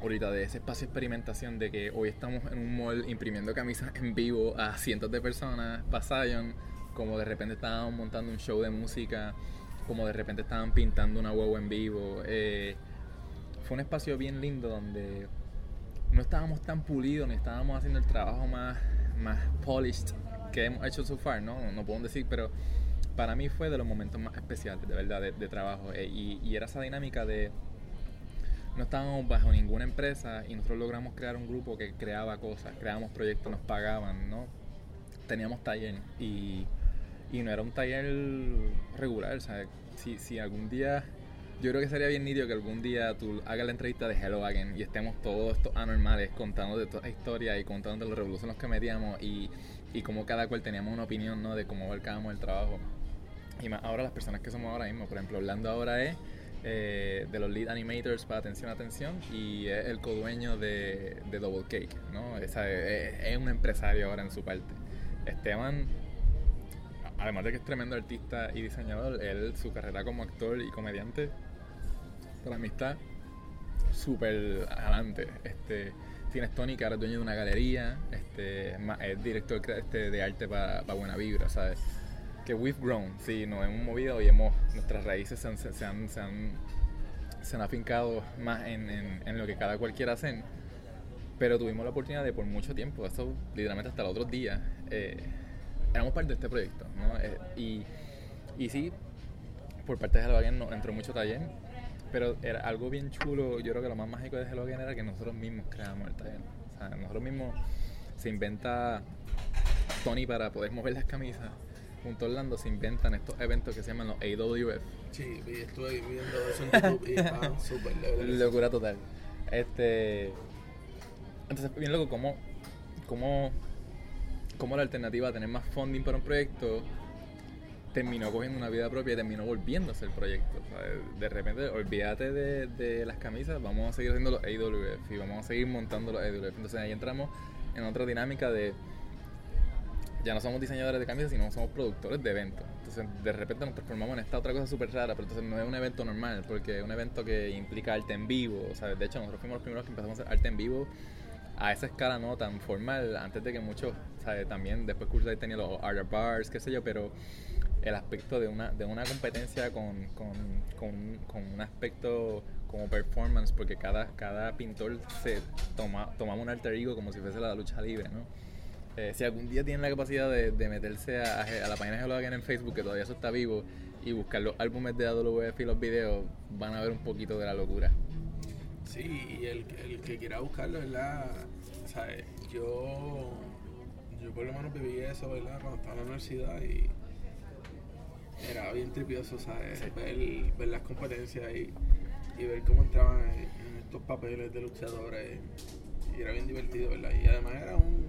ahorita de ese espacio de experimentación de que hoy estamos en un mall imprimiendo camisas en vivo a cientos de personas para Zion, como de repente estábamos montando un show de música, como de repente estaban pintando una huevo en vivo. Eh, fue un espacio bien lindo donde no estábamos tan pulidos ni estábamos haciendo el trabajo más, más polished que hemos hecho so far, ¿no? No puedo decir, pero para mí fue de los momentos más especiales, de verdad, de, trabajo. Eh, y, y, era esa dinámica de... No estábamos bajo ninguna empresa y nosotros logramos crear un grupo que creaba cosas, creábamos proyectos, nos pagaban, ¿no? Teníamos taller y, y no era un taller regular, ¿sabes? Si, si algún día yo creo que sería bien nítido que algún día tú hagas la entrevista de Hello Again y estemos todos estos anormales contando de toda la historia y contando de los revoluciones que metíamos y, y cómo cada cual teníamos una opinión ¿no? de cómo abarcábamos el trabajo. Y más ahora las personas que somos ahora mismo, por ejemplo, Orlando ahora es eh, de los lead animators para Atención Atención y es el co-dueño de, de, Double Cake, ¿no? es, es, un empresario ahora en su parte. Esteban, además de que es tremendo artista y diseñador, él, su carrera como actor y comediante, para mí está súper adelante. Este, tienes Tony, que ahora es dueño de una galería, este, es director este, de arte para Buena Vibra, ¿sabes? que we've grown, sí, nos hemos movido y hemos, nuestras raíces se han, se han, se han, se han afincado más en, en, lo que cada cual quiera hacer. Pero tuvimos la oportunidad de por mucho tiempo, eso literalmente hasta los otros días, eh, éramos parte de este proyecto. ¿no? Eh, y, y sí, por parte de Hello Again nos entró mucho taller, pero era algo bien chulo. Yo creo que lo más mágico de Hello Again era que nosotros mismos creamos el taller. O sea, nosotros mismos se inventa Tony para poder mover las camisas junto Orlando se inventan estos eventos que se llaman los AWF. Sí, estuve viendo eso en YouTube y [LAUGHS] está súper Locura total. Este. Entonces, bien loco, ¿cómo, cómo, cómo la alternativa a tener más funding para un proyecto terminó cogiendo una vida propia y terminó volviéndose el proyecto. de repente, olvídate de, las camisas, vamos a seguir haciendo los AWF y vamos a seguir montando los AWF. Entonces ahí entramos en otra dinámica de ya no somos diseñadores de camisas, sino somos productores de eventos. Entonces, de repente nos transformamos en esta otra cosa súper rara, pero entonces no es un evento normal, porque es un evento que implica arte en vivo. O de hecho, nosotros fuimos los primeros que empezamos a hacer arte en vivo a esa escala no tan formal, antes de que muchos. También después Cursay tenía los art bars, qué sé yo, pero el aspecto de una, de una competencia con, con, con, con un aspecto como performance, porque cada, cada pintor se toma, tomaba un alter ego como si fuese la lucha libre, ¿no? Eh, si algún día tienen la capacidad de, meterse a, la página de Hello Again en Facebook, que todavía eso está vivo, y buscar los álbumes de AWF y los videos, van a ver un poquito de la locura. Sí, y el, el que quiera buscarlo, ¿verdad? ¿Sabes? Yo, yo por lo menos viví eso, ¿verdad? Cuando estaba en la universidad y era bien tripioso, ¿sabes? Ver, ver, las competencias y, y, ver cómo entraban en, estos papeles de luchadores. Y era bien divertido, ¿verdad? Y además era un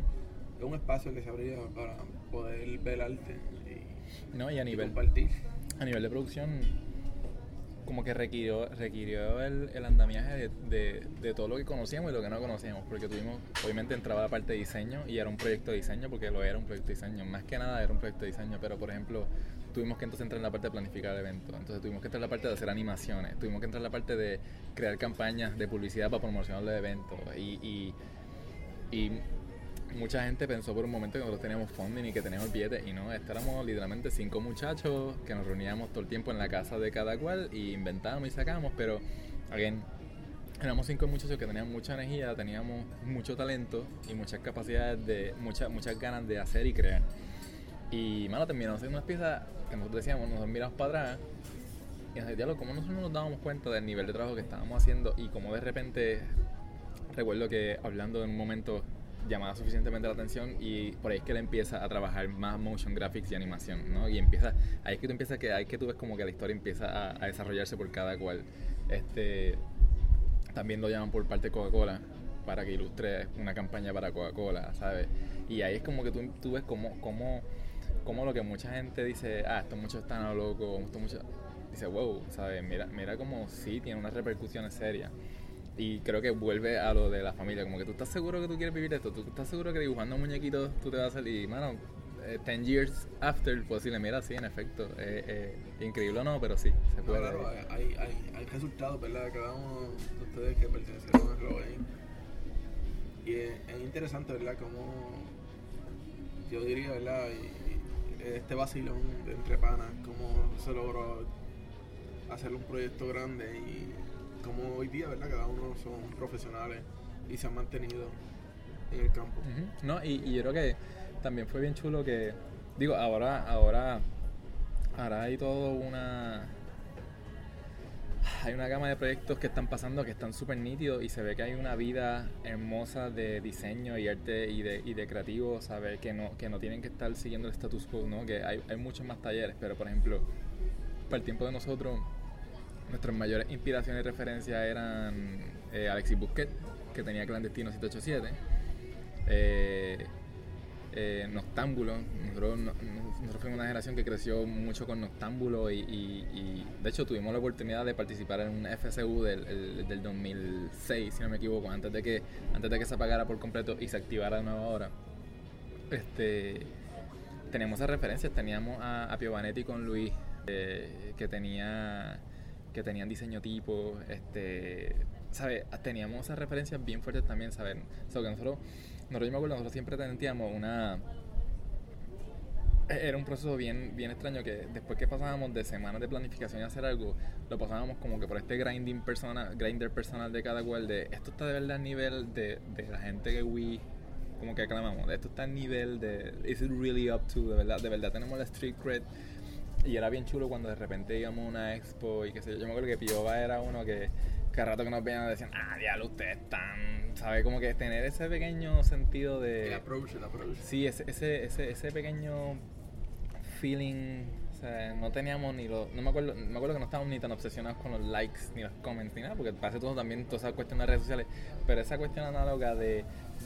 un espacio que se abría para poder ver arte y, no, y a nivel, compartir. A nivel de producción, como que requirió, requirió el, el andamiaje de, de, todo lo que conocíamos y lo que no conocíamos, porque tuvimos, obviamente entraba la parte de diseño y era un proyecto de diseño, porque lo era un proyecto de diseño, más que nada era un proyecto de diseño, pero por ejemplo, tuvimos que entonces entrar en la parte de planificar eventos, entonces tuvimos que entrar en la parte de hacer animaciones, tuvimos que entrar en la parte de crear campañas de publicidad para promocionar los eventos y, y mucha gente pensó por un momento que nosotros teníamos funding y que teníamos billetes y no, éramos literalmente cinco muchachos que nos reuníamos todo el tiempo en la casa de cada cual y inventábamos y sacábamos, pero, again, éramos cinco muchachos que tenían mucha energía, teníamos mucho talento y muchas capacidades de, muchas, muchas ganas de hacer y crear. Y, mano, terminamos haciendo unas piezas que nosotros decíamos, nos miramos para atrás y nos decíamos, ¿cómo nosotros nos dábamos cuenta del nivel de trabajo que estábamos haciendo y cómo de repente, recuerdo que hablando en un momento llamaba suficientemente la atención y por ahí es que él empieza a trabajar más motion graphics y animación, ¿no? Y empieza, ahí es que tú empiezas que, ahí que tú ves como que la historia empieza a, desarrollarse por cada cual. Este, también lo llaman por parte de Coca-Cola para que ilustre una campaña para Coca-Cola, ¿sabes? Y ahí es como que tú, tú ves como, como, como lo que mucha gente dice, ah, estos muchos están a loco, estos muchos... Dice, wow, ¿sabes? Mira, mira como sí tiene unas repercusiones serias. Y creo que vuelve a lo de la familia, como que tú estás seguro que tú quieres vivir esto, tú estás seguro que dibujando muñequitos tú te vas a salir, mano, eh, 10 years after, puedo decirle, mira, sí, en efecto, eh, eh, increíble o no, pero sí, se No, puede. claro, hay, hay, hay resultados, ¿verdad? Cada uno de ustedes que pertenecieron a Global. Y es, es interesante, ¿verdad? Como yo diría, ¿verdad? Y- y este vacilón de entre panas, cómo se logró hacer un proyecto grande y cómo hoy día, ¿verdad? Cada uno son profesionales y se han mantenido en el campo. No, y, y yo creo que también fue bien chulo que, digo, ahora, ahora, ahora hay todo una, hay una gama de proyectos que están pasando que están súper nítidos y se ve que hay una vida hermosa de diseño y arte y de, y de creativo, ¿sabes? Que no, que no tienen que estar siguiendo el status quo, ¿no? Que hay, hay muchos más talleres, pero por ejemplo, para el tiempo de nosotros, nuestras mayores inspiraciones y referencias eran eh, Alexis Busquet, que tenía Clandestino 787, eh, eh, Noctámbulo. Nosotros, no- nosotros fuimos una generación que creció mucho con Noctámbulo y, y- de hecho tuvimos la oportunidad de participar en un FSU del, el- del 2006, si no me equivoco, antes de que antes de que se apagara por completo y se activara de nuevo ahora. Este, teníamos esas referencias, teníamos a, a Piovanetti con Luis, eh, que tenía que tenían diseño tipo, este, ¿sabes? Teníamos esas referencias bien fuertes también, ¿sabes? So, que nosotros, nosotros, yo me acuerdo, nosotros siempre teníamos una... Era un proceso bien, bien extraño que después que pasábamos de semanas de planificación y hacer algo, lo pasábamos como que por este grinding personal, grinder personal de cada cual, de esto está de verdad al nivel de, de la gente que we como que aclamamos, esto está al nivel de is it really up to, de verdad, de verdad tenemos la street cred y era bien chulo cuando de repente íbamos a una expo y qué sé yo. Yo me acuerdo que Pioba era uno que cada rato que nos veían decían, ah, diablo, ustedes están, ¿sabes? Como que tener ese pequeño sentido de... El approach, el approach. Sí, ese, ese, ese, ese pequeño feeling, o sea, no teníamos ni lo, no me acuerdo, me acuerdo que no estábamos ni tan obsesionados con los likes, ni los comments, ni nada, porque pasa todo también, toda esa cuestión de redes sociales, pero esa cuestión análoga de,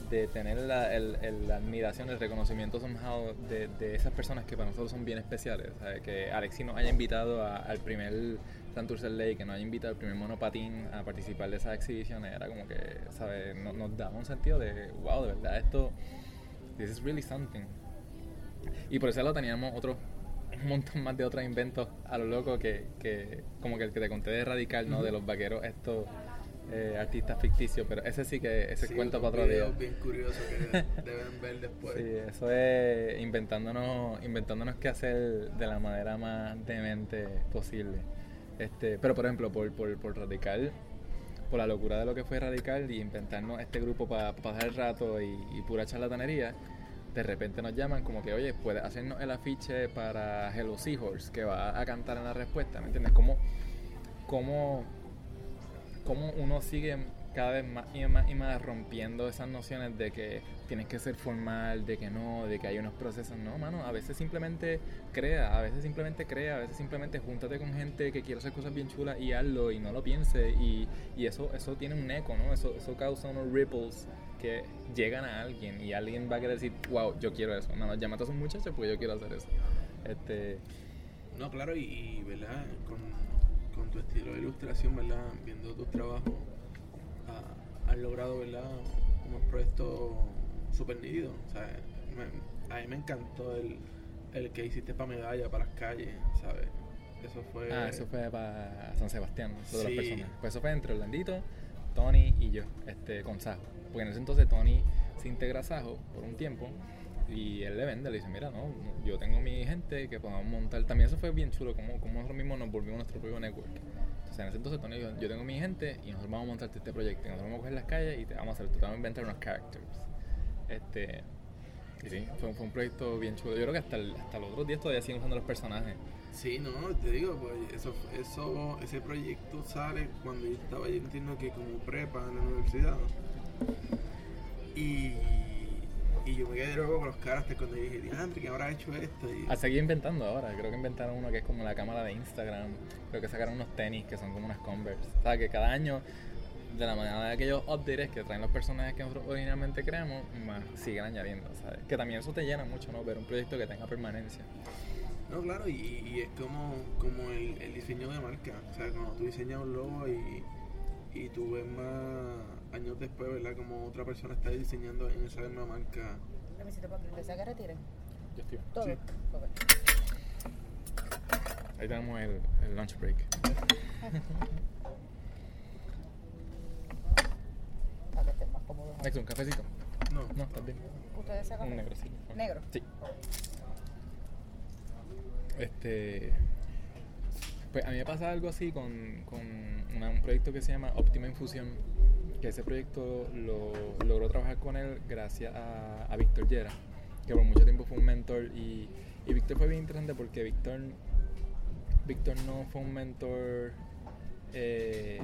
de tener la, el, el- la admiración, el reconocimiento somehow de, de esas personas que para nosotros son bien especiales, ¿sabes? que Alexi nos haya invitado a- al primer Santurce Lake, que nos haya invitado al primer monopatín a participar de esas exhibiciones, era como que, ¿sabes? Nos, nos daba un sentido de, wow, de verdad, esto, this is really something. Y por eso lo teníamos otro, un montón más de otros inventos a lo loco que, que como que el que te conté de Radical, ¿no? De los vaqueros, estos eh, artistas ficticios, pero ese sí que, ese Sí, cuento para otro día. bien curioso que [LAUGHS] deben ver después. Sí, eso es inventándonos, inventándonos qué hacer de la manera más demente posible. Este, pero por ejemplo, por, por, por Radical, por la locura de lo que fue Radical y inventarnos este grupo para pasar el rato y, y pura charlatanería, de repente nos llaman como que, oye, puedes hacernos el afiche para Hello Seahorse, que va a cantar en la respuesta, ¿me entiendes? Como, como, como uno sigue cada vez más y más y más rompiendo esas nociones de que tienes que ser formal, de que no, de que hay unos procesos. No, mano, a veces simplemente crea, a veces simplemente crea, a veces simplemente júntate con gente que quiere hacer cosas bien chulas y hazlo y no lo pienses. Y, y eso, eso tiene un eco, ¿no? Eso, eso causa unos ripples que llegan a alguien y alguien va a querer decir, wow, yo quiero eso. Mano, llámate a esos muchachos porque yo quiero hacer eso. Este, No, claro, y, y, ¿verdad? Con, con tu estilo de ilustración, ¿verdad? Viendo tus trabajos, ha- has logrado, ¿verdad? Unos proyectos súper nítidos. O sea, me- a mí me encantó el, el que hiciste para medalla, para las calles, ¿sabes? Eso fue... Ah, eso fue para San Sebastián, eso de Sí. personajes. Pues eso fue entre Orlandito, Tony y yo, este, con Sajo. Porque en ese entonces Tony se integra a Sajo por un tiempo y él le vende, le dice, mira, no, yo tengo mi gente que podemos montar. También eso fue bien chulo, como, como nosotros mismos nos volvimos nuestro propio network. Entonces en ese entonces Tony dijo, yo tengo mi gente y nosotros vamos a montarte este proyecto. Nosotros vamos a coger las calles y te vamos a hacer, te vamos a inventar unos characters. Este, y sí, fue, fue un proyecto bien chulo. Yo creo que hasta, el- hasta los otros días todavía siguen usando los personajes. Sí, no, te digo, pues eso, eso, ese proyecto sale cuando yo estaba, yo entiendo que como prepa en la universidad. Y, y yo me quedé luego con los caras cuando dije, diantre, ¿qué habrá hecho esto? Y, A seguir inventando ahora. Creo que inventaron uno que es como la cámara de Instagram. Creo que sacaron unos tenis que son como unas Converse. O sea, que cada año, de la manera de aquellos updates que traen los personajes que nosotros originalmente creamos, más siguen añadiendo, ¿sabes? Que también eso te llena mucho, ¿no? Ver un proyecto que tenga permanencia. No, claro, y, y es como, como el, el diseño de marca. O sea, cuando tú diseñas un logo y, y tú ves más años después, ¿verdad? Como otra persona está diseñando en esa misma marca. Revisito para que esa carretera. Yo estoy. Todo. Sí. Ahí tenemos el, el lunch break. [LAUGHS] Para que estén más cómodos. Next, un cafecito. No. No, estás bien. ¿Ustedes se Un negro, sí. ¿Negro? Sí. Este. Pues a mí me pasa algo así con, con un proyecto que se llama Optima Infusión. Que ese proyecto lo logró trabajar con él gracias a, a Víctor Llera, que por mucho tiempo fue un mentor. Y, y Víctor fue bien interesante porque Víctor, Víctor no fue un mentor. eh,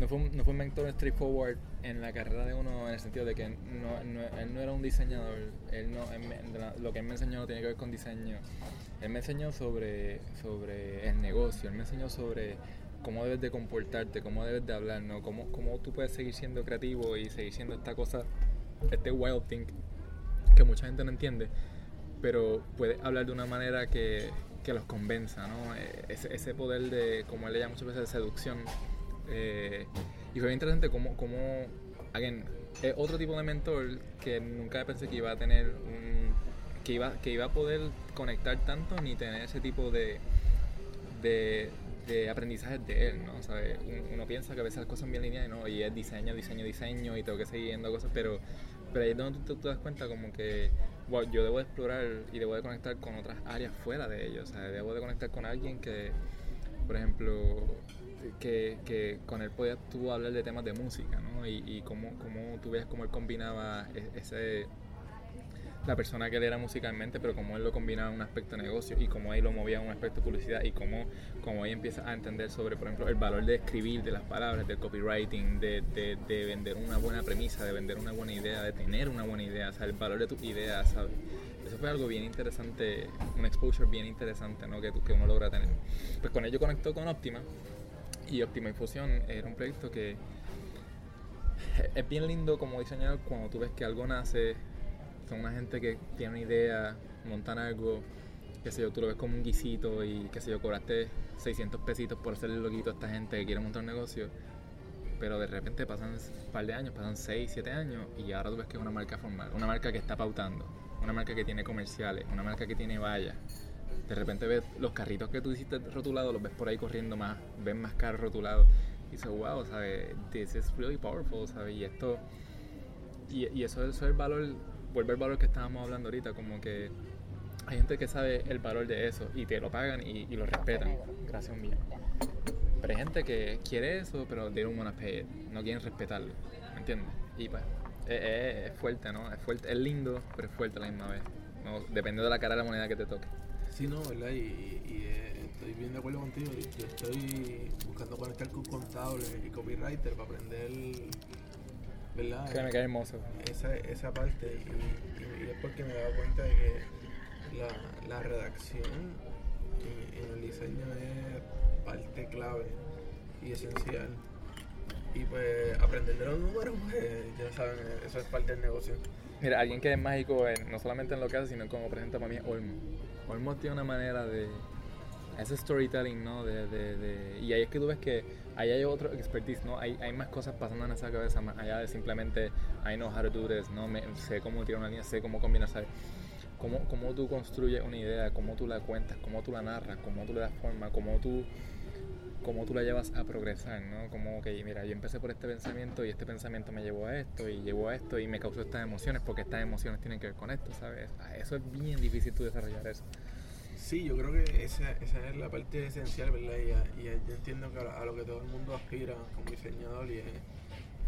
no fue, un, no fue un mentor straightforward en la carrera de uno en el sentido de que no, no- él no era un diseñador, él no, él me- lo que él me enseñó no tiene que ver con diseño. Él me enseñó sobre, sobre el negocio, él me enseñó sobre cómo debes de comportarte, cómo debes de hablar, ¿no? cómo, cómo tú puedes seguir siendo creativo y seguir siendo esta cosa, este wild thing que mucha gente no entiende, pero puedes hablar de una manera que, que los convenza, ¿no? Eh, Ese, ese poder de, como él le llama muchas veces, de seducción. Eh, y fue bien interesante cómo, cómo again, es otro tipo de mentor que nunca pensé que iba a tener un, que iba, que iba a poder conectar tanto ni tener ese tipo de, de, de aprendizajes de él, ¿no? Uno piensa que a veces las cosas son bien lineales, ¿no? Y es diseño, diseño, diseño y tengo que seguir viendo cosas, pero, pero ahí es donde tú, te das cuenta como que wow, yo debo de explorar y debo de conectar con otras áreas fuera de ellos, o sea, debo de conectar con alguien que, por ejemplo, que, que con él podías tú hablar de temas de música, ¿no? Y, y cómo, cómo tú ves cómo él combinaba e- ese la persona que él era musicalmente, pero cómo él lo combinaba en un aspecto de negocio y cómo él lo movía en un aspecto de publicidad y cómo, cómo él empieza a entender sobre, por ejemplo, el valor de escribir, de las palabras, del copywriting, de, de, de vender una buena premisa, de vender una buena idea, de tener una buena idea, o sea, el valor de tus ideas, ¿sabes? Eso fue algo bien interesante, un exposure bien interesante, ¿no? Que, que uno logra tener. Pues con ello conectó con Optima y Optima Infusión era un proyecto que es bien lindo como diseñador cuando tú ves que algo nace, son una gente que tiene una idea, montan algo, qué sé yo, tú lo ves como un guisito y qué sé yo, cobraste 600 pesitos por hacerle el loguito a esta gente que quiere montar un negocio, pero de repente pasan un par de años, pasan 6, 7 años y ahora tú ves que es una marca formal, una marca que está pautando, una marca que tiene comerciales, una marca que tiene vallas. De repente ves los carritos que tú hiciste rotulados, los ves por ahí corriendo más, ves más carros rotulados. Y dices, wow, ¿sabes? This is really powerful, ¿sabes? Y esto, y, y eso, eso es el valor, vuelve al valor que estábamos hablando ahorita, como que hay gente que sabe el valor de eso y te lo pagan y, y lo respetan. Gracias un millón. Pero hay gente que quiere eso, pero they don't wanna pay it. No quieren respetarlo. ¿Me entiendes? Y pues, es, es- es fuerte, ¿no? Es fuerte, es lindo, pero es fuerte a la misma vez. ¿no? Depende de la cara de la moneda que te toque. Sí, no, ¿verdad? Y, y, eh, estoy bien de acuerdo contigo. Yo estoy buscando conectar con contables y copywriter para aprender, ¿verdad? Que me cae hermoso. esa, esa parte y, y- y es porque me he dado cuenta de que la, la redacción en, en el diseño es parte clave y esencial y pues aprender de los números pues ya saben eso es parte del negocio Mira, alguien que es mágico en- no solamente en lo que hace, sino como presenta para mí es Olmo. Olmo tiene una manera de... Ese storytelling, ¿no? De, de, de- y ahí es que tú ves que ahí hay otro expertise, ¿no? Hay, hay más cosas pasando en esa cabeza, más allá de simplemente I know how to do this, ¿no? Me, sé cómo tirar una línea, sé cómo combinar, ¿sabes? Cómo, cómo tú construyes una idea, cómo tú la cuentas, cómo tú la narras, cómo tú le das forma, cómo tú cómo tú la llevas a progresar, ¿no? Como que, mira, yo empecé por este pensamiento y este pensamiento me llevó a esto y llevó a esto y me causó estas emociones porque estas emociones tienen que ver con esto, ¿sabes? Eso es bien difícil tú desarrollar eso. sí yo creo que esa, esa es la parte esencial verdad y, y yo entiendo que a, lo que todo el mundo aspira como diseñador y es,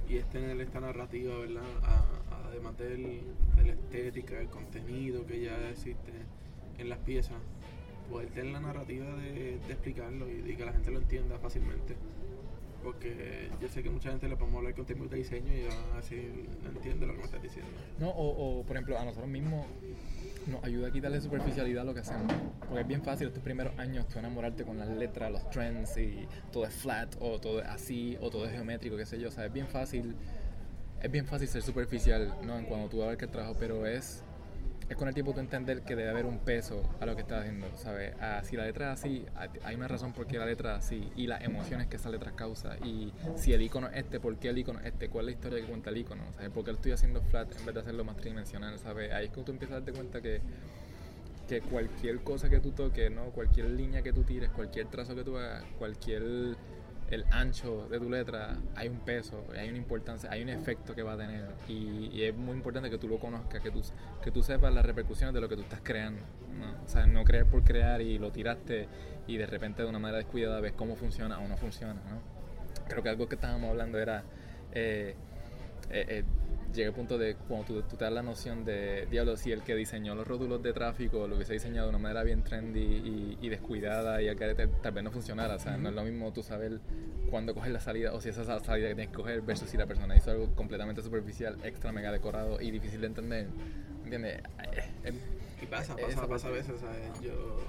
y es tener esta narrativa verdad A- además de la estética el contenido que ya existe en las piezas poder tener la narrativa de, de explicarlo y, que la gente lo entienda fácilmente. Porque yo sé que mucha gente le podemos hablar con términos de diseño y a decir, no entiende lo que me estás diciendo. No, o, o, por ejemplo, a nosotros mismos nos ayuda a quitarle superficialidad a lo que hacemos. Porque es bien fácil estos primeros años tú enamorarte con las letras, los trends y todo es flat o todo es así o todo es geométrico, qué sé yo. O sea, es bien fácil, es bien fácil ser superficial, ¿no? En cuando tú abarcas el trabajo, pero es, es con el tiempo tú entender que debe haber un peso a lo que estás haciendo, ¿sabes? Ah, si la letra es así, ah, hay una razón por qué la letra es así y las emociones que esa letra causa. Y si el icono es este, ¿por qué el icono es este? ¿Cuál es la historia que cuenta el icono? ¿Sabes? ¿Por qué lo estoy haciendo flat en vez de hacerlo más tridimensional? ¿Sabes? Ahí es cuando tú empiezas a darte cuenta que, que cualquier cosa que tú toques, ¿no? Cualquier línea que tú tires, cualquier trazo que tú hagas, cualquier el ancho de tu letra, hay un peso, hay una importancia, hay un efecto que va a tener. Y, es muy importante que tú lo conozcas, que tú, que tú sepas las repercusiones de lo que tú estás creando. ¿no? O sea, no creer por crear y lo tiraste y de repente de una manera descuidada ves cómo funciona o no funciona. ¿no? Creo que algo que estábamos hablando era... Eh, eh, eh llega el punto de cuando tú, te das la noción de, diablo, si el que diseñó los rótulos de tráfico lo hubiese diseñado de una manera bien trendy y, descuidada y al que tal vez no funcionara, o sea, no es lo mismo tú saber cuándo coger la salida o si esa es la salida que tienes que coger versus si la persona hizo algo completamente superficial, extra mega decorado y difícil de entender, ¿entiendes? Eh, y pasa, pasa, pasa a veces, ¿sabes? Yo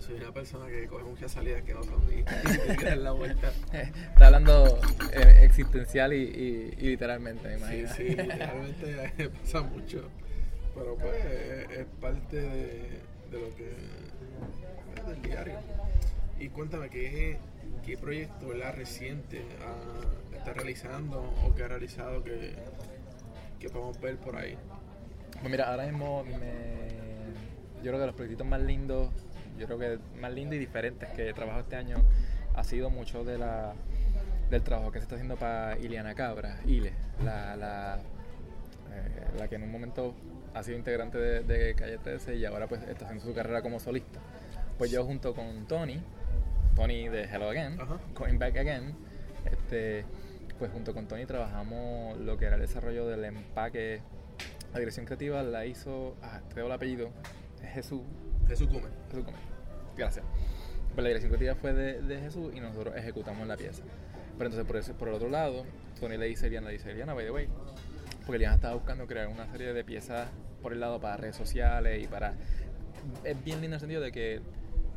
soy una persona que coge muchas salidas que no son ni, ni la vuelta. Está hablando eh, existencial y, y, literalmente, me imagino. Sí, sí, literalmente [LAUGHS] [LAUGHS] pasa mucho. Pero pues es parte de, de lo que es del diario. Y cuéntame, ¿qué, qué proyecto ¿verdad? reciente uh, está realizando o que ha realizado que, que podemos ver por ahí? Pues mira, ahora mismo me, yo creo que los proyectos más lindos yo creo que más lindo y diferente que he trabajado este año ha sido mucho de la, del trabajo que se está haciendo para Iliana Cabra, Ile, la, la, eh, la que en un momento ha sido integrante de, Calle 13 y ahora pues está haciendo su carrera como solista. Pues yo junto con Tony, Tony de Hello Again, Going Back Again, este, pues junto con Tony trabajamos lo que era el desarrollo del empaque. La dirección creativa la hizo, ah, creo el apellido, Jesús. Jesús Gómez. Jesús Gómez. Gracias. Pues la dirección creativa fue de, Jesús y nosotros ejecutamos la pieza. Pero entonces por, ese, por el otro lado, Tony le dice a Eliana, le dice Eliana, by the way, porque Eliana estaba buscando crear una serie de piezas por el lado para redes sociales y para... Es bien lindo el sentido de que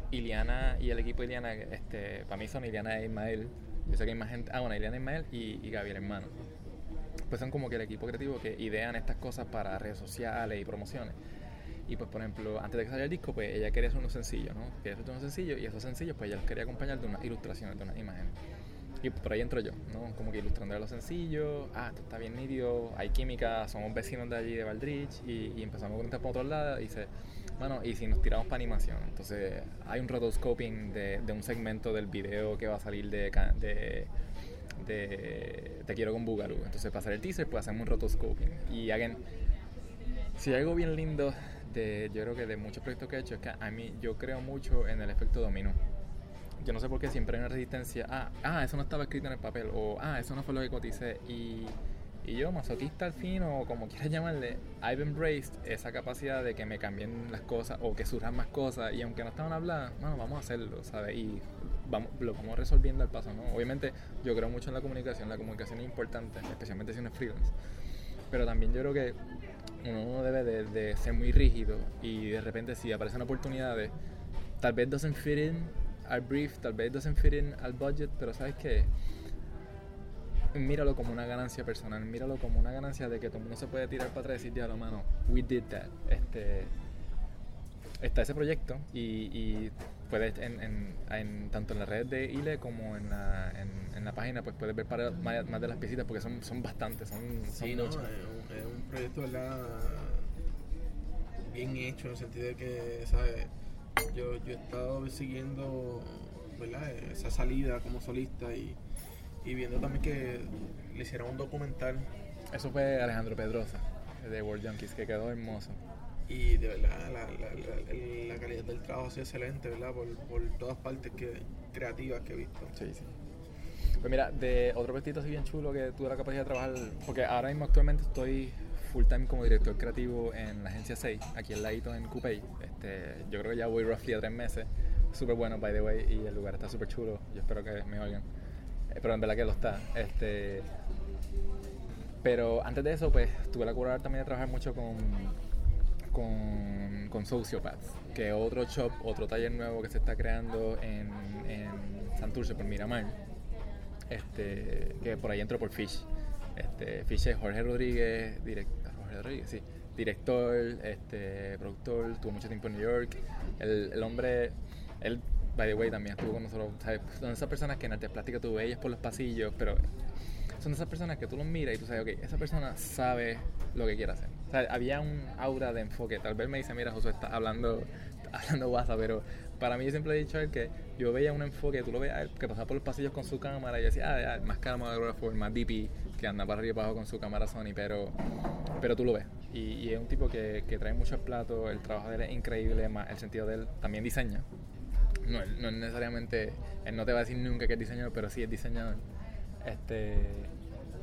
Iliana y el equipo de Iliana, este, para mí son Iliana e Ismael, yo sé que hay más gente, ah bueno, Iliana e Ismael y, y Gabriel hermano. Pues son como que el equipo creativo que idean estas cosas para redes sociales y promociones. Y pues, por ejemplo, antes de que saliera el disco, pues ella quería hacer unos sencillos, ¿no? Quería hacer unos sencillos y esos sencillos, pues ella los quería acompañar de unas ilustraciones, de unas imágenes. Y por ahí entro yo, ¿no? Como que ilustrando los sencillos, ah, esto está bien nítido, hay química, somos vecinos de allí de Valdrich y, empezamos a conectar por otro lado y dice, bueno, y si nos tiramos para animación, entonces hay un rotoscoping de, de un segmento del video que va a salir de, de de Te quiero con Bugalú. Entonces, para hacer el teaser, pues hacemos un rotoscoping. Y again, si hay algo bien lindo yo creo que de muchos proyectos que he hecho, es que a mí yo creo mucho en el efecto dominó. Yo no sé por qué siempre hay una resistencia. Ah, ah, eso no estaba escrito en el papel. O, ah, eso no fue lo que coticé. Y, y yo, masoquista al fin, o como quieras [LAUGHS] llamarle, I've embraced esa capacidad de que me cambien las cosas o que surjan más cosas. Y aunque no estaban habladas, bueno, vamos a hacerlo, ¿sabes? Y vamos, lo vamos resolviendo al paso, ¿no? Obviamente, yo creo mucho en la comunicación. La comunicación es importante, especialmente si uno es freelance. Pero también yo creo que uno debe de, ser muy rígido y de repente si aparecen oportunidades, tal vez doesn't fit in al brief, tal vez doesn't fit in al budget, pero sabes que míralo como una ganancia personal, míralo como una ganancia de que todo el mundo se puede tirar para atrás y decir, diablo, mano, we did that. Este, está ese proyecto y, y puedes, en, en, tanto en la red de ILE como en la, en, la página, pues puedes ver para, más, de las piecitas porque son, son bastantes, son, son sí, muchas. No, es, un, proyecto ¿verdad? bien hecho en el sentido de que, ¿sabes? Yo, yo he estado siguiendo ¿verdad? esa salida como solista y, y viendo también que le hicieron un documental. Eso fue Alejandro Pedrosa, de World Junkies, que quedó hermoso y de verdad la, la, la, calidad del trabajo ha sido excelente, ¿verdad? Por, por todas partes que, creativas que he visto. Sí, sí. Pues mira, de otro vestido así bien chulo que tuve la capacidad de trabajar, porque ahora mismo actualmente estoy full time como director creativo en la agencia 6, aquí en ladito en Coupey. Este, yo creo que ya voy roughly a tres meses. Súper bueno, by the way, y el lugar está súper chulo. Yo espero que me oigan. Eh, pero en verdad que lo está. Este, pero antes de eso, pues tuve la cura también de trabajar mucho con con, con Sociopaths, que es otro shop, otro taller nuevo que se está creando en, en Santurce por Miramar, este, que por ahí entró por Fish. Este, Fish es Jorge Rodríguez, director, este, productor, tuvo mucho tiempo en New York. El, el hombre, él, by the way, también estuvo con nosotros. ¿sabes? Son esas personas que en artes plásticas tú ves ellas por los pasillos, pero son esas personas que tú los miras y tú sabes, ok, esa persona sabe lo que quiere hacer. O sea, había un aura de enfoque. Tal vez me dice, mira, Josué está hablando, hablando WhatsApp, pero para mí yo siempre he dicho él que yo veía un enfoque, tú lo veías que pasaba por los pasillos con su cámara y yo decía, ah, ya, más camarógrafo, más DP, que anda para arriba y abajo con su cámara Sony, pero, pero tú lo ves. Y, y es un tipo que, que trae mucho al plato, el trabajo de él es increíble, más el sentido de él también diseña. No, no es necesariamente, él no te va a decir nunca que es diseñador, pero sí es diseñador. Este,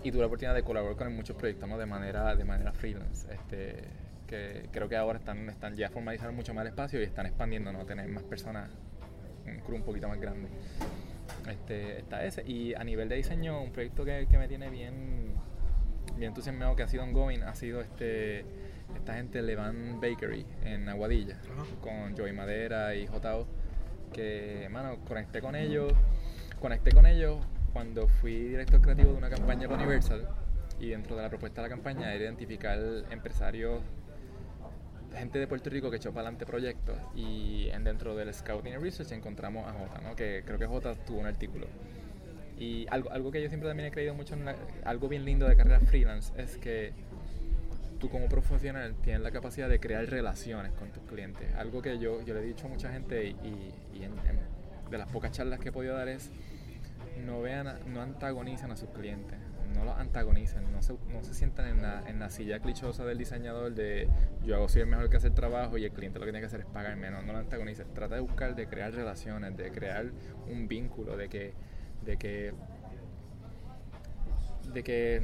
y tuve la oportunidad de colaborar con muchos proyectos ¿no? de manera de manera freelance este que creo que ahora están están ya formalizaron mucho más el espacio y están expandiendo no tener más personas un crew un poquito más grande. Este está ese. Y a nivel de diseño un proyecto que, que me tiene bien bien entusiasmado que ha sido ongoing ha sido este esta gente Levan Bakery en Aguadilla con Joey Madera y Jotao que mano conecté con ellos conecté con ellos cuando fui director creativo de una campaña con Universal y dentro de la propuesta de la campaña era identificar empresarios gente de Puerto Rico que echó para adelante proyectos y en dentro del Scouting Research encontramos a Jota, ¿no? que creo que Jota tuvo un artículo. Y algo, algo que yo siempre también he creído mucho, en la- algo bien lindo de carrera freelance es que tú como profesional tienes la capacidad de crear relaciones con tus clientes. Algo que yo, yo le he dicho a mucha gente y- y en- en- de las pocas charlas que he podido dar es no vean, no antagonicen a sus clientes, no los antagonicen, no se, no se sientan en la, en la silla clichosa del diseñador de yo hago soy el mejor que hace el trabajo y el cliente lo que tiene que hacer es pagarme, no, no lo antagonicen, trata de buscar, de crear relaciones, de crear un vínculo, de que, de que, de que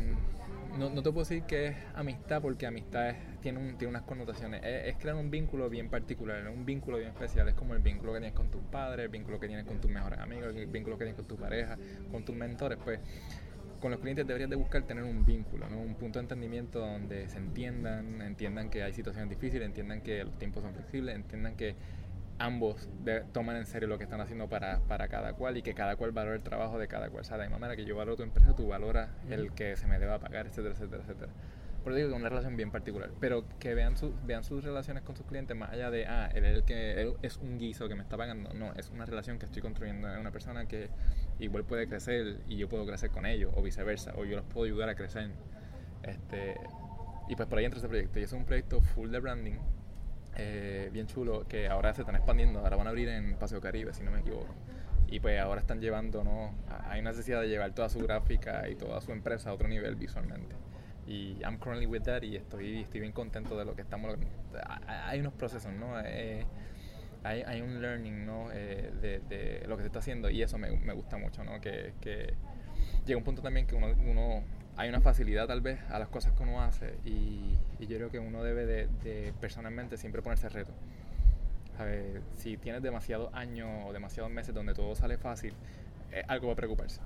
no, no te puedo decir que es amistad porque amistad es- tiene, un- tiene unas connotaciones. Es, es crear un vínculo bien particular, un vínculo bien especial. Es como el vínculo que tienes con tus padres, el vínculo que tienes con tus mejores amigos, el vínculo que tienes con tu pareja, con tus mentores. Pues con los clientes deberías de buscar tener un vínculo, ¿no? un punto de entendimiento donde se entiendan, entiendan que hay situaciones difíciles, entiendan que los tiempos son flexibles, entiendan que ambos de- toman en serio lo que están haciendo para, para cada cual y que cada cual valora el trabajo de cada cual. O sea, de la misma manera que yo valoro tu empresa, tú valoras el que se me deba pagar, etcétera, etcétera, etcétera. Por digo que una relación bien particular. Pero que vean, su, vean sus relaciones con sus clientes más allá de, ah, él es, el que, él es un guiso que me está pagando. No, es una relación que estoy construyendo. Es una persona que igual puede crecer y yo puedo crecer con ellos, o viceversa, o yo los puedo ayudar a crecer. Este, y pues por ahí entra ese proyecto. Y es un proyecto full de branding, eh, bien chulo, que ahora se están expandiendo. Ahora van a abrir en Paseo Caribe, si no me equivoco. Y pues ahora están llevando, ¿no? Hay necesidad de llevar toda su gráfica y toda su empresa a otro nivel visualmente. Y I'm currently with that y estoy, estoy bien contento de lo que estamos. Hay unos procesos, ¿no? Eh, hay, hay un learning, ¿no? Eh, de, de lo que se está haciendo y eso me, me gusta mucho, ¿no? Que, que llega un punto también que uno, uno hay una facilidad tal vez a las cosas que uno hace y, y yo creo que uno debe de, de personalmente siempre ponerse reto. ¿Sabes? Si tienes demasiados años o demasiados meses donde todo sale fácil, eh, algo va a preocuparse.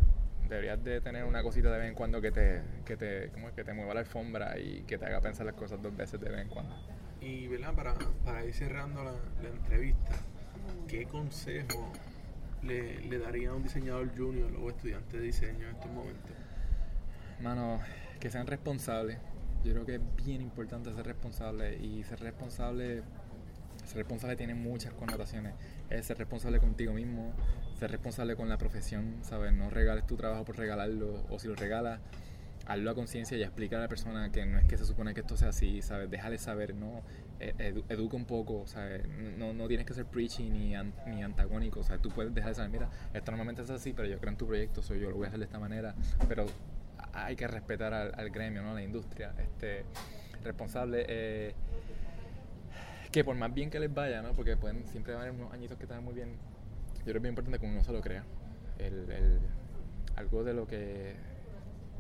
Deberías de tener una cosita de vez en cuando que te, que te, ¿cómo es? que te mueva la alfombra y que te haga pensar las cosas dos veces de vez en cuando. Y ¿verdad? Para, para ir cerrando la, la entrevista, ¿qué consejo le, le daría a un diseñador junior o estudiante de diseño en estos momentos? Mano, que sean responsables. Yo creo que es bien importante ser responsable y ser responsable, ser responsable tiene muchas connotaciones. Es ser responsable contigo mismo, ser responsable con la profesión, ¿sabes? No regales tu trabajo por regalarlo o si lo regalas, hazlo a conciencia y explica a la persona que no es que se supone que esto sea así, ¿sabes? Déjale saber, ¿no? Edu- educa un poco, ¿sabes? No, no tienes que ser preachy ni, an- ni antagónico, ¿sabes? Tú puedes dejar de saber, mira, esto normalmente es así, pero yo creo en tu proyecto, soy yo lo voy a hacer de esta manera, pero hay que respetar al, gremio, ¿no? La industria, este, responsable, eh, que por más bien que les vaya, ¿no? Porque pueden, siempre van unos añitos que están muy bien, yo creo que es bien importante que uno se lo crea. El, el- algo de lo que,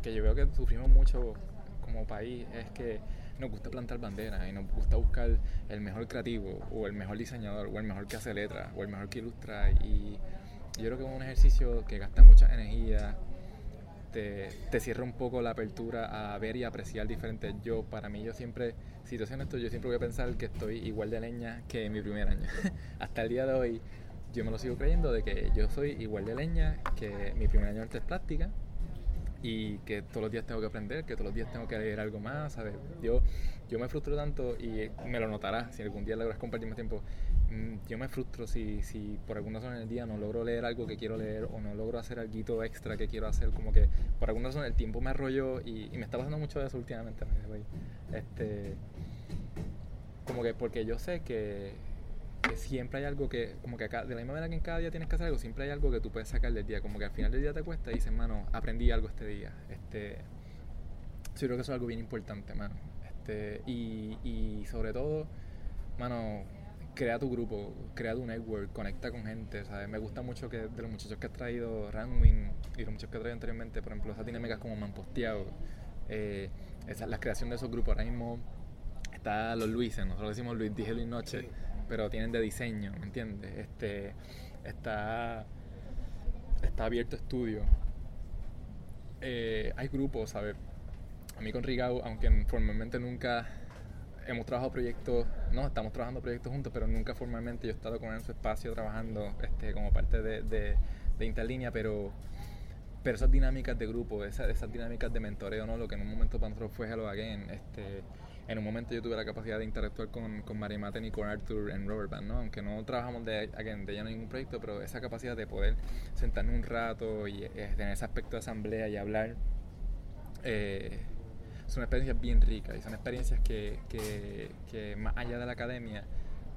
que yo veo que sufrimos mucho como país es que nos gusta plantar banderas y nos gusta buscar el mejor creativo o el mejor diseñador o el mejor que hace letras o el mejor que ilustra. Y yo creo que es un ejercicio que gasta mucha energía te, te cierra un poco la apertura a ver y apreciar diferentes yo para mí yo siempre si te soy honesto yo siempre voy a pensar que estoy igual de leña que en mi primer año. [LAUGHS] Hasta el día de hoy yo me lo sigo creyendo de que yo soy igual de leña que mi primer año de artes plásticas y que todos los días tengo que aprender, que todos los días tengo que leer algo más, ¿sabes? Yo, yo me frustro tanto y me lo notarás si algún día logras compartir más tiempo. mm, Yo me frustro si, si por alguna razón en el día no logro leer algo que quiero leer o no logro hacer algo extra que quiero hacer, como que por alguna razón el tiempo me arrolló y, y me está pasando mucho de eso últimamente. Este, como que porque yo sé que, siempre hay algo que, como que acá, de la misma manera que en cada día tienes que hacer algo, siempre hay algo que tú puedes sacar del día, como que al final del día te cuesta y dices, mano, aprendí algo este día. Este, yo creo que eso es algo bien importante, mano. Este, y, y sobre todo, mano, crea tu grupo, crea tu network, conecta con gente, ¿sabes? Me gusta mucho que de los muchachos que has traído Ranwin y los muchachos que has traído anteriormente, por ejemplo, esas dinámicas como me han posteado, eh, esa, la creación de esos grupos. Ahora mismo está los Luises, nosotros decimos Luis Dije Luis Noche. Pero tienen de diseño, ¿me entiendes? Este, está, está abierto estudio. Eh, hay grupos, ¿sabes? A mí con Rigau, aunque formalmente nunca hemos trabajado proyectos, no, estamos trabajando proyectos juntos, pero nunca formalmente yo he estado con él en su espacio trabajando este, como parte de, de, de Interlínea, pero, pero esas dinámicas de grupo, esas, esas dinámicas de mentoreo, ¿no? Lo que en un momento para nosotros fue Hello Again, este, en un momento yo tuve la capacidad de interactuar con, con Mary y con Arthur en Rubber Band, ¿no? Aunque no trabajamos de, again, de lleno en ningún proyecto, pero esa capacidad de poder sentarnos un rato y eh, tener ese aspecto de asamblea y hablar, eh, son experiencias bien ricas y son experiencias que, que, que más allá de la academia,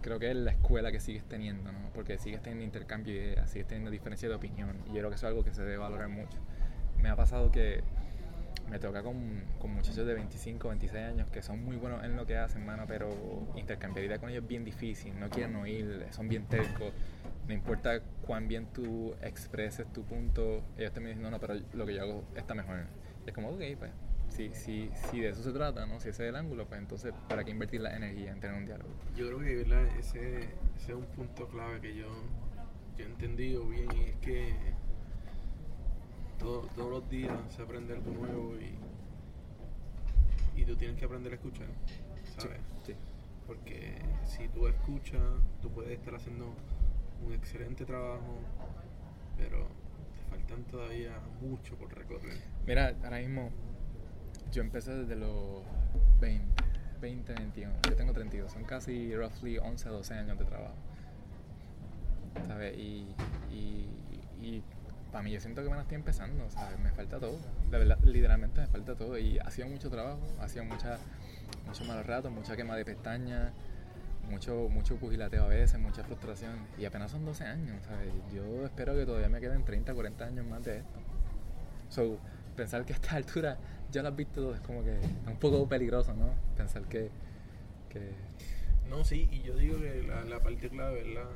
creo que es la escuela que sigues teniendo, ¿no? Porque sigues teniendo intercambio de ideas, sigues teniendo diferencia de opinión y yo creo que eso es algo que se debe valorar mucho. Me ha pasado que me toca con, con muchachos de 25, 26 años que son muy buenos en lo que hacen, mano, pero intercambiar ideas con ellos es bien difícil, no quieren oír, son bien tercos, no importa cuán bien tú expreses tu punto, ellos te dicen, no, no, pero lo que yo hago está mejor. Y es como, ok, pues, si, si, si de eso se trata, ¿no? Si ese es el ángulo, pues entonces, ¿para qué invertir la energía en tener un diálogo? Yo creo que ¿verdad? Ese, ese es un punto clave que yo, yo he entendido bien y es que todo- todos los días se aprende algo nuevo y, y tú tienes que aprender a escuchar, ¿sabes? Sí. Porque si tú escuchas, tú puedes estar haciendo un excelente trabajo, pero te faltan todavía mucho por recorrer. Mira, ahora mismo yo empecé desde los 20, 20, 21. Yo tengo 32, son casi roughly 11, 12 años de trabajo. ¿Sabes? Y, y, y para mí yo siento que me estoy empezando, ¿sabes? Me falta todo. De verdad, literalmente me falta todo. Y ha sido mucho trabajo, ha sido mucha, mucho malos ratos, mucha quema de pestañas, mucho, mucho pugilateo a veces, mucha frustración. Y apenas son 12 años, ¿sabes? Yo espero que todavía me queden 30, 40 años más de esto. So, pensar que a esta altura ya lo has visto todo es como que es un poco peligroso, ¿no? Pensar que, que No, sí, y yo digo que la, la parte clave, ¿verdad?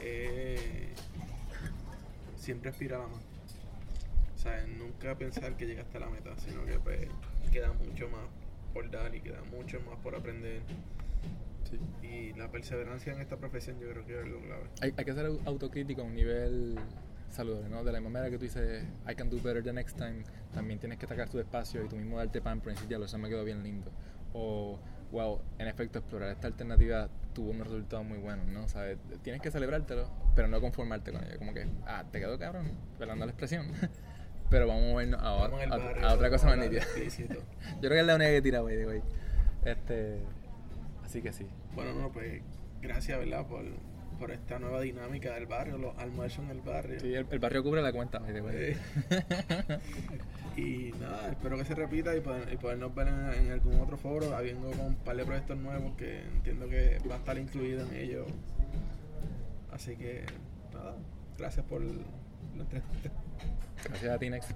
Eh, siempre aspirar a más. O sea, nunca pensar que llegaste a la meta, sino que pues queda mucho más por dar y queda mucho más por aprender. Y la perseverancia en esta profesión yo creo que es lo clave. hay, hay que ser au- autocrítico a un nivel saludable, ¿no? De la misma manera que tú dices, I can do better the next time, también tienes que sacar tu espacio y tú mismo darte pamper y decir, ya, eso me quedó bien lindo. O, wow, en efecto, explorar esta alternativa tuvo unos resultados muy buenos, ¿no? ¿Sabes? Tienes que celebrártelo, pero no conformarte con ello. Como que, ah, te quedó cabrón, pelando la expresión. [LAUGHS] pero vamos a movernos a, a- barrio, a otra cosa más nítida. [LAUGHS] Yo creo que es la única que tira, güey, güey. Este, así que sí. Bueno, no, pues gracias, ¿verdad? Por, por esta nueva dinámica del barrio, los almuerzos en el barrio. Sí, el, el barrio cubre la cuenta. Eh. [LAUGHS] Y nada, espero que se repita y, poder- y podernos ver en, en algún otro foro, habiendo con un par de proyectos nuevos que entiendo que va a estar incluido en ellos. Así que nada, gracias por la entrevista. Gracias a ti, Next.